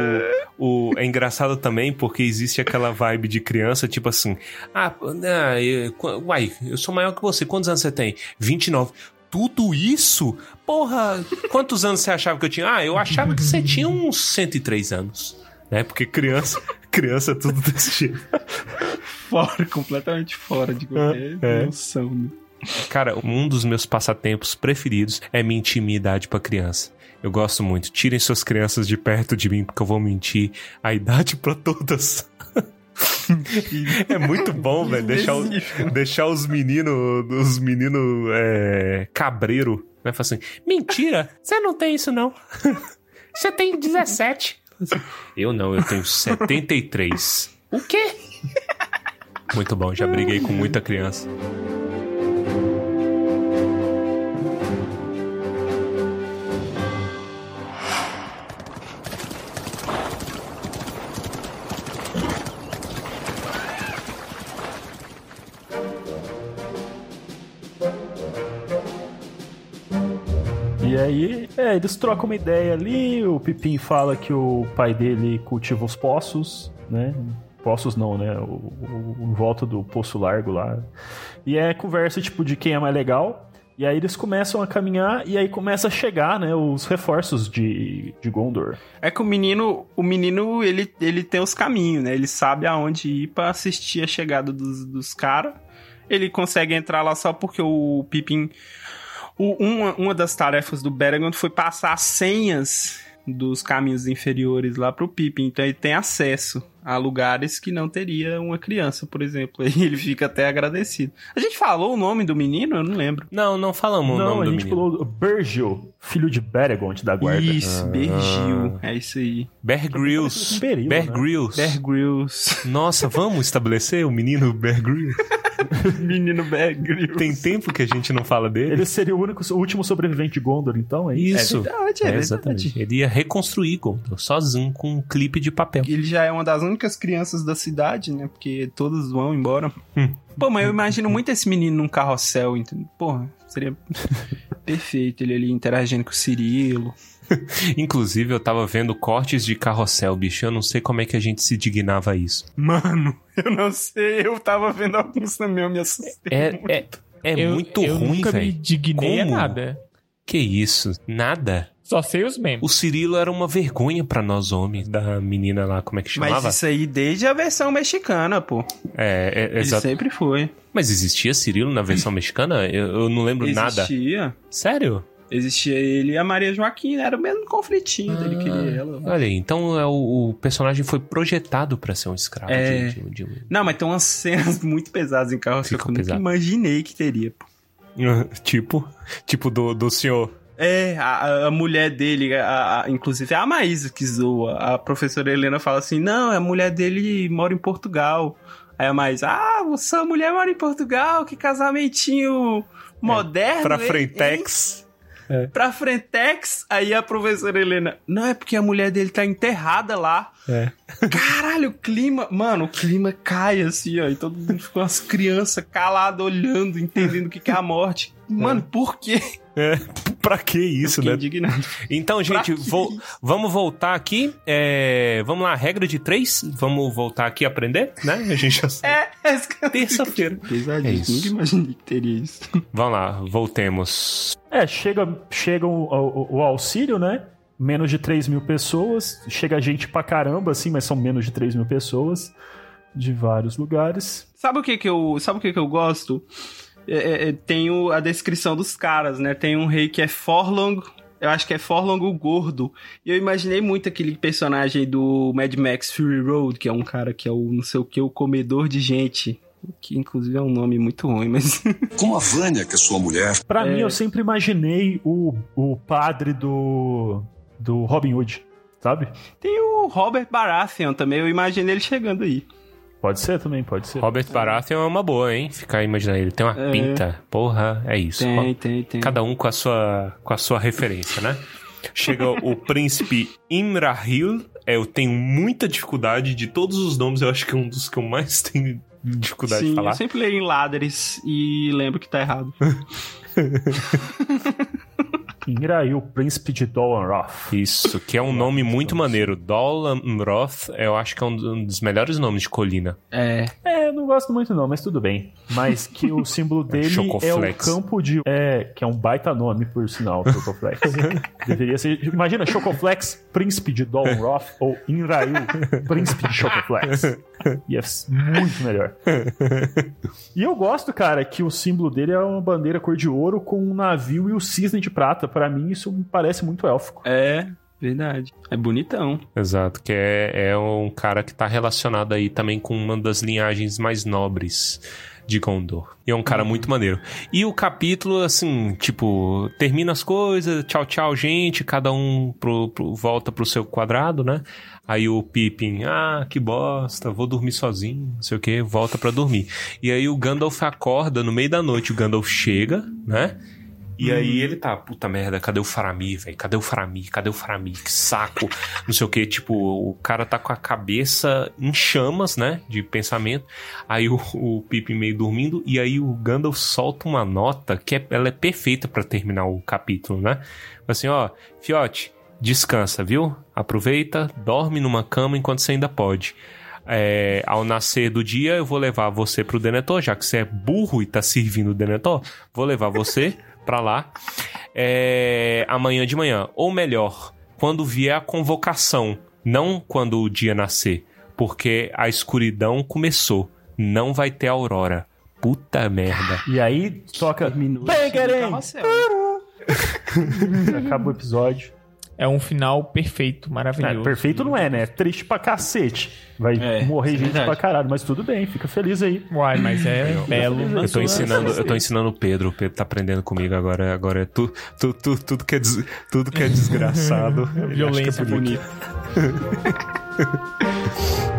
o. É engraçado também porque existe aquela vibe de criança, tipo assim. Ah, ah, eu, uai, eu sou maior que você. Quantos anos você tem? 29. Tudo isso? Porra, quantos anos você achava que eu tinha? Ah, eu achava que você tinha uns 103 anos. Né? Porque criança, criança é tudo desse jeito. [laughs] fora, completamente fora de qualquer É. noção. Né? Cara, um dos meus passatempos preferidos é mentir minha idade pra criança. Eu gosto muito. Tirem suas crianças de perto de mim, porque eu vou mentir a idade pra todas. [laughs] é muito bom, velho. Deixar, o- deixar os meninos. Os meninos. É, cabreiro. Vai falar assim: Mentira, você não tem isso, não. [laughs] Você tem 17. Eu não, eu tenho 73. O quê? Muito bom, já briguei com muita criança. Aí, é, eles trocam uma ideia ali. O Pipim fala que o pai dele cultiva os poços, né? Poços não, né? O, o, volta do Poço Largo lá. E é conversa tipo de quem é mais legal. E aí eles começam a caminhar e aí começa a chegar, né, os reforços de, de Gondor. É que o menino, o menino, ele, ele tem os caminhos, né? Ele sabe aonde ir pra assistir a chegada dos, dos caras. Ele consegue entrar lá só porque o Pippin... o- uma, uma das tarefas do Beregond foi passar as senhas dos caminhos inferiores lá pro Pippin. Então ele tem acesso a lugares que não teria uma criança, por exemplo. [laughs] E ele fica até agradecido. A gente falou o nome do menino? Eu não lembro. Não, não falamos o não, nome a do gente menino. falou Bergil, filho de Beregond da guarda. Isso, Bergil. É isso aí. Bear Grylls. um Bear né? Grylls. Bear Grylls. Nossa, vamos estabelecer o menino Bear Grylls? [laughs] menino Bear Grylls. Tem tempo que a gente não fala dele. Ele seria o único, o último sobrevivente de Gondor, então, é isso? É verdade, é verdade. exatamente. Ele ia reconstruir Gondor sozinho com um clipe de papel. Ele já é uma das únicas crianças da cidade, né? Porque todos vão embora. Hum. Pô, mas eu imagino muito esse menino num carrossel, entendeu? Porra, seria [laughs] perfeito ele ali interagindo com o Cirilo. [laughs] Inclusive, eu tava vendo cortes de carrossel, bicho. Eu não sei como é que a gente se dignava a isso. Mano, [laughs] eu não sei, eu tava vendo alguns também, eu me assustei. É, muito. é, é eu, muito eu ruim, nunca me velho. dignei a Como? nada. Que isso? Nada? Só sei os memes. O Cirilo era uma vergonha pra nós homens, da menina lá, como é que chamava? Mas isso aí desde a versão mexicana, pô. É, é, Ele exato. sempre foi. Mas existia Cirilo na versão mexicana? Eu, eu não lembro nada. Existia. Sério? Existia ele e a Maria Joaquina, era o mesmo conflitinho dele, Ah. queria ela. Olha aí, então é o, o personagem foi projetado pra ser um escravo É. de, de- de Não, mas tem umas cenas [laughs] muito pesadas em Fica que eu nunca imaginei que teria, pô. [laughs] tipo, tipo do, do senhor. É, a, a mulher dele, a, a- inclusive é a Maísa que zoa. A professora Helena fala assim: não, a mulher dele mora em Portugal. Aí a Maísa, ah, sua mulher mora em Portugal, que casamentinho moderno. Pra hein, Frentex. hein? Pra Frentex. Aí a professora Helena, não, é porque a mulher dele tá enterrada lá. É. Caralho, o clima, mano, o clima cai assim, ó, e todo mundo fica as crianças caladas olhando, entendendo o que que é a morte. Mano, por quê? É, [laughs] pra que isso, Fiquei né? indignado. Então, gente, vo- vamos voltar aqui. é, Vamos lá, regra de três. Vamos voltar aqui aprender, né? A gente já sabe. [laughs] É, é Terça-feira. Pesadíssimo, É isso. nunca imaginei que teria isso. [laughs] Vamos lá, voltemos. É, chega, chega o, o- o auxílio, né? Menos de 3 mil pessoas. Chega gente pra caramba, assim, mas são menos de 3 mil pessoas. De vários lugares. Sabe o que que eu, sabe o que que eu gosto? É, é, é, tem o- a descrição dos caras, né? Tem um rei que é Forlong, eu acho que é Forlong o Gordo. E eu imaginei muito aquele personagem do Mad Max Fury Road, que é um cara que é o não sei o que, o comedor de gente. Que inclusive é um nome muito ruim, mas. [laughs] Como a Vânia, que é sua mulher. Pra É. mim, eu sempre imaginei o, o padre do, do Robin Hood, sabe? tem o Robert Baratheon também, eu imaginei ele chegando aí. Pode ser também, pode ser. Robert Baratheon é uma boa, hein? Ficar imaginando. Ele tem uma É. pinta. Porra, é isso. Tem, tem, tem. Cada um com a sua, com a sua referência, né? Chega o [laughs] príncipe Imrahil. É, eu tenho muita dificuldade de todos os nomes. Eu acho que é um dos que eu mais [laughs] tenho dificuldade Sim, de falar. eu sempre leio em Ladres e lembro que tá errado. [laughs] Ingraí, o príncipe de Dolanroth. Isso, que é um nome muito maneiro. Dolamroth, eu acho que é um dos melhores nomes de colina. É. É, eu não gosto muito não, mas tudo bem. Mas que o símbolo [laughs] dele é o campo de... É, que é um baita nome, por sinal, Chocoflex. [laughs] Deveria ser... Imagina, Chocoflex, príncipe de Dolanroth, ou Inrail, príncipe de Chocoflex. [laughs] Ia ser muito melhor. E eu gosto, cara, que o símbolo dele é uma bandeira cor de ouro com um navio e o cisne de prata. Pra mim, isso me parece muito élfico. É, verdade. É bonitão. Exato, que é, é um cara que tá relacionado aí também com uma das linhagens mais nobres de Gondor. E é um cara muito maneiro. E o capítulo, assim, tipo, termina as coisas, tchau, tchau, gente, cada um pro, pro- volta pro seu quadrado, né? Aí o Pippin, ah, que bosta, vou dormir sozinho, não sei o que, volta pra dormir. E aí o Gandalf acorda no meio da noite, o Gandalf chega, né? E aí ele tá, puta merda, cadê o Faramir, velho? Cadê o Faramir? Cadê o Faramir? Que saco, não sei o que. Tipo, o cara tá com a cabeça em chamas, né? De pensamento. Aí o, o Pippin meio dormindo. E aí o Gandalf solta uma nota que é, ela é perfeita pra terminar o capítulo, né? Assim, ó, fiote, descansa, viu? Aproveita, dorme numa cama enquanto você ainda pode. É, ao nascer do dia, eu vou levar você pro Denethor, já que você é burro e tá servindo o Denethor, vou levar você [laughs] pra lá é, amanhã de manhã. Ou melhor, quando vier a convocação, não quando o dia nascer, porque a escuridão começou. Não vai ter aurora. Puta merda. E aí toca. Carrossel. Acaba o episódio. É um final perfeito, É, maravilhoso. perfeito não é, né? Triste pra cacete. Vai É, morrer é gente verdade. pra caralho, mas tudo bem, fica feliz aí. Uai, mas é belo. Eu tô ensinando, eu tô ensinando o Pedro, o Pedro tá aprendendo comigo agora, agora é tu, tu, tu- tudo que é des- tudo que é desgraçado. [laughs] Violência que é bonito. [laughs]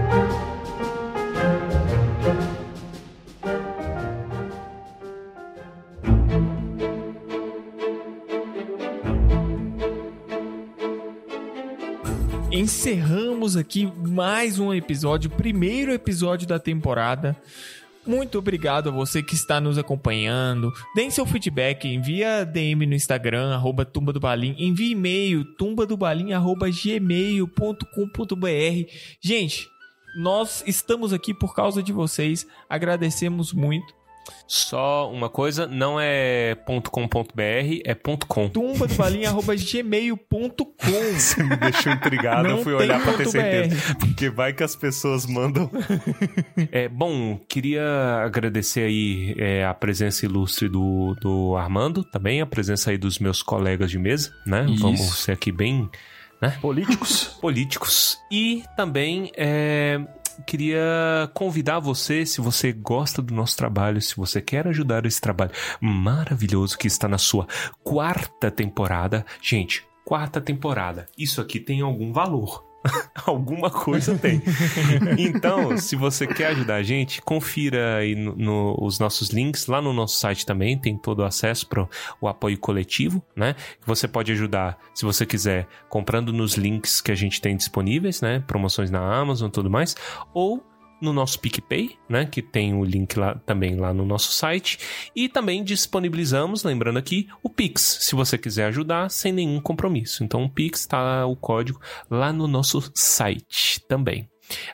Encerramos aqui mais um episódio, primeiro episódio da temporada. Muito obrigado a você que está nos acompanhando. Deem seu feedback, envia DM no Instagram, arroba Tumba do Balim, envie e-mail, tumbadobalim, arroba gmail.com.br. Gente, nós estamos aqui por causa de vocês, agradecemos muito. Só uma coisa, não é .com.br, é .com. Tumbadobalim, [laughs] arroba gmail.com. [laughs] Você me deixou intrigado, Não eu fui olhar pra ter certeza. Porque vai que as pessoas mandam. [laughs] é, bom, queria agradecer aí é, a presença ilustre do, do Armando, também a presença aí dos meus colegas de mesa, né? Isso. Vamos ser aqui bem Políticos. políticos. E também é, queria convidar você, se você gosta do nosso trabalho, se você quer ajudar esse trabalho maravilhoso que está na sua quarta temporada. Gente, quarta temporada. Isso aqui tem algum valor. [laughs] Alguma coisa tem. Então, se você quer ajudar a gente, confira aí no, no- os nossos links. Lá no nosso site também tem todo o acesso para o apoio coletivo, né? Você pode ajudar, se você quiser, comprando nos links que a gente tem disponíveis, né? Promoções na Amazon e tudo mais. Ou no nosso PicPay, né? Que tem o link lá também lá no nosso site. E também disponibilizamos, lembrando aqui, o Pix, se você quiser ajudar sem nenhum compromisso. Então o Pix tá o código lá no nosso site também.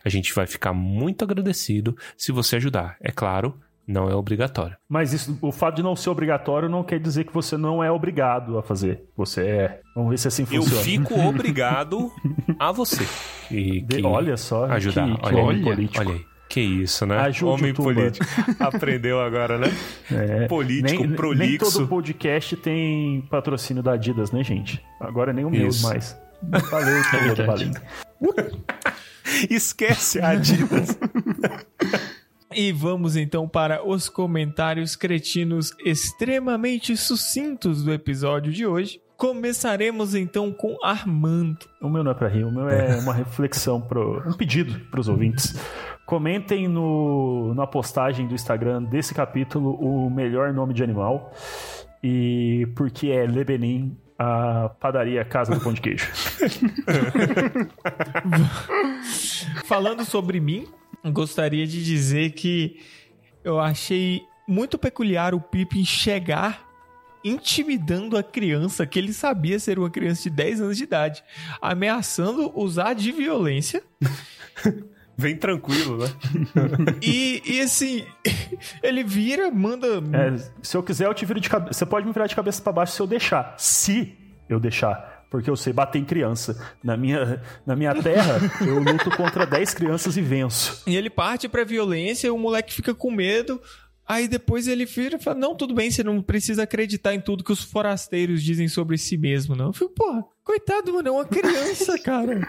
A gente vai ficar muito agradecido se você ajudar. É claro, não é obrigatório. Mas isso, o fato de não ser obrigatório não quer dizer que você não é obrigado a fazer. Você é. Vamos ver se assim Eu funciona. fico [laughs] obrigado a você. Que, De- que olha só, ajudar. que- que olha, político. olha aí. Que isso, né? Ajude homem político. [laughs] Aprendeu agora, né? É. Político, nem, prolixo. Nem todo podcast tem patrocínio da Adidas, né, gente? Agora nem o meu Isso. mais. Valeu, [laughs] do Balim. Esquece a Adidas. E vamos então para os comentários cretinos extremamente sucintos do episódio de hoje. Começaremos então com Armando. O meu não é pra rir, o meu é uma reflexão, pro, um pedido pros ouvintes. Comentem no, na postagem do Instagram desse capítulo o melhor nome de animal e porque é Lebenin, a padaria Casa do Pão de Queijo. [laughs] Falando sobre mim, gostaria de dizer que eu achei muito peculiar o Pippin chegar intimidando a criança, que ele sabia ser uma criança de 10 anos de idade, ameaçando usar de violência. [laughs] Vem tranquilo, né? E, e assim, [laughs] ele vira, manda. É, se eu quiser, eu te viro de cabeça. Você pode me virar de cabeça pra baixo se eu deixar. Se eu deixar. Porque eu sei bater em criança. Na minha, na minha terra, eu luto contra 10 crianças e venço. E ele parte pra violência, o moleque fica com medo. Aí depois ele vira e fala: Não, tudo bem, você não precisa acreditar em tudo que os forasteiros dizem sobre si mesmo, não. Eu fico, porra, coitado, mano, é uma criança, cara.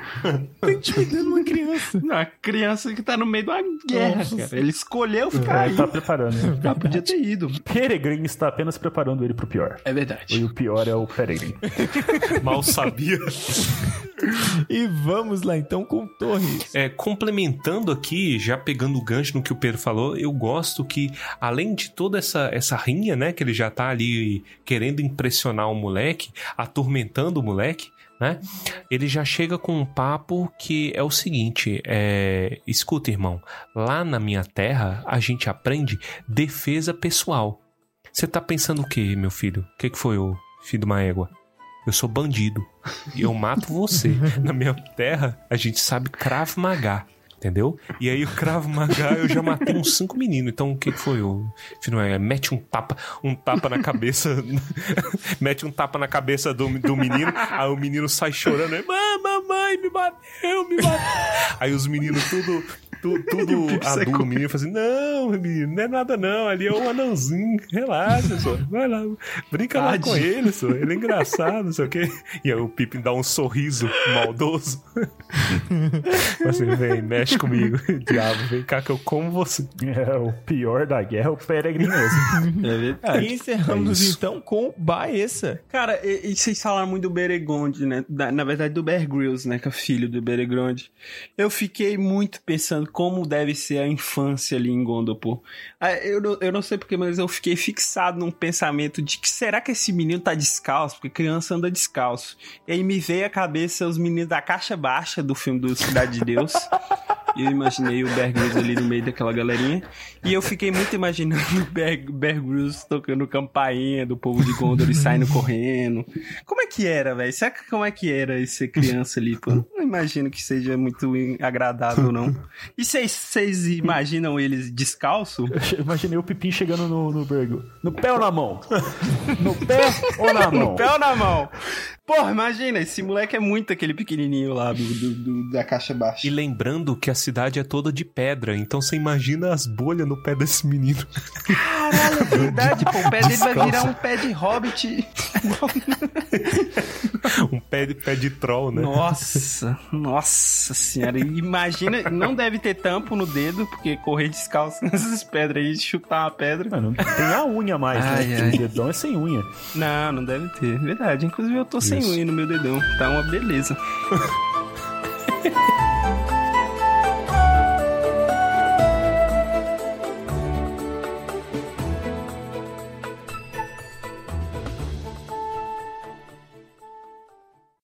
tá intimidando uma criança. Não, a criança que tá no meio de uma guerra, Nossa. cara. Ele escolheu ficar Ele aí. tá preparando. Ah, podia ter ido. Peregrin está apenas preparando ele pro pior. É verdade. E o pior é o Peregrin. [laughs] Mal sabia. E vamos lá então com Torres. É, complementando aqui, já pegando o gancho no que o Pedro falou, eu gosto que, além de toda essa, essa rinha, né, que ele já tá ali querendo impressionar o moleque, atormentando o moleque, né, ele já chega com um papo que é o seguinte, é, escuta irmão, lá na minha terra a gente aprende defesa pessoal. Você tá pensando o que, meu filho? O que, que foi, ô filho de uma égua? Eu sou bandido. E eu mato você. [laughs] Na minha terra, a gente sabe Krav Maga. Entendeu? E aí o Krav Maga eu já matei uns cinco meninos. Então o que foi? O filho é, mete um tapa, um tapa na cabeça, [laughs] mete um tapa na cabeça do, do menino. Aí o menino sai chorando. "Mãe, mamãe me bateu, me bateu. Aí os meninos tudo, tu- [laughs] tudo adulto, o menino fala assim: Não, menino, não é nada não. Ali é um anãozinho. [laughs] Relaxa, só. Vai lá, brinca lá com ele, só. Ele é engraçado, não sei o quê. E aí o Pippin dá um sorriso maldoso. [laughs] assim, vem, mexe comigo, diabo, vem cá que eu como você. É, o pior da guerra é o Peregrin mesmo. É verdade. E encerramos É então com Baessa. Cara, e, e vocês falaram muito do Beregonde, né? Da- na verdade, do Bear Grylls, né? Que é filho do Beregonde. Eu fiquei muito pensando como deve ser a infância ali em Gondopur. Ah, Eu, não- eu não sei porquê, mas eu fiquei fixado num pensamento de que será que esse menino tá descalço? Porque criança anda descalço. E aí me veio à cabeça os meninos da caixa baixa do filme do Cidade de Deus. [laughs] E eu imaginei o Bear Grylls ali no meio daquela galerinha. E eu fiquei muito imaginando o Bear, Bear Grylls tocando campainha do povo de Gondor e saindo [laughs] correndo. Como é que era, velho? Será que como é que era esse ser criança ali, pô? Não imagino que seja muito agradável, não. E vocês- vocês imaginam eles descalço? Eu imaginei o Pipim chegando no, no Bergo. No pé ou na mão? No pé ou na [laughs] mão? No pé ou na mão? Porra, imagina, esse moleque é muito aquele pequenininho lá do, do- do- da caixa baixa. E lembrando que a cidade é toda de pedra, então você imagina as bolhas no pé desse menino. Caralho, é verdade, pô. O pé dele vai virar um pé de hobbit. [laughs] um pé de, pé de troll, né? Nossa, nossa senhora. Imagina, não deve ter tampo no dedo, porque correr descalço nessas pedras aí, chutar uma pedra. Mano, tem a unha mais, Ai, né? ai. O dedão é sem unha. Não, não deve ter. Verdade. Inclusive eu tô sem Isso. unha no meu dedão. Tá uma beleza. [laughs]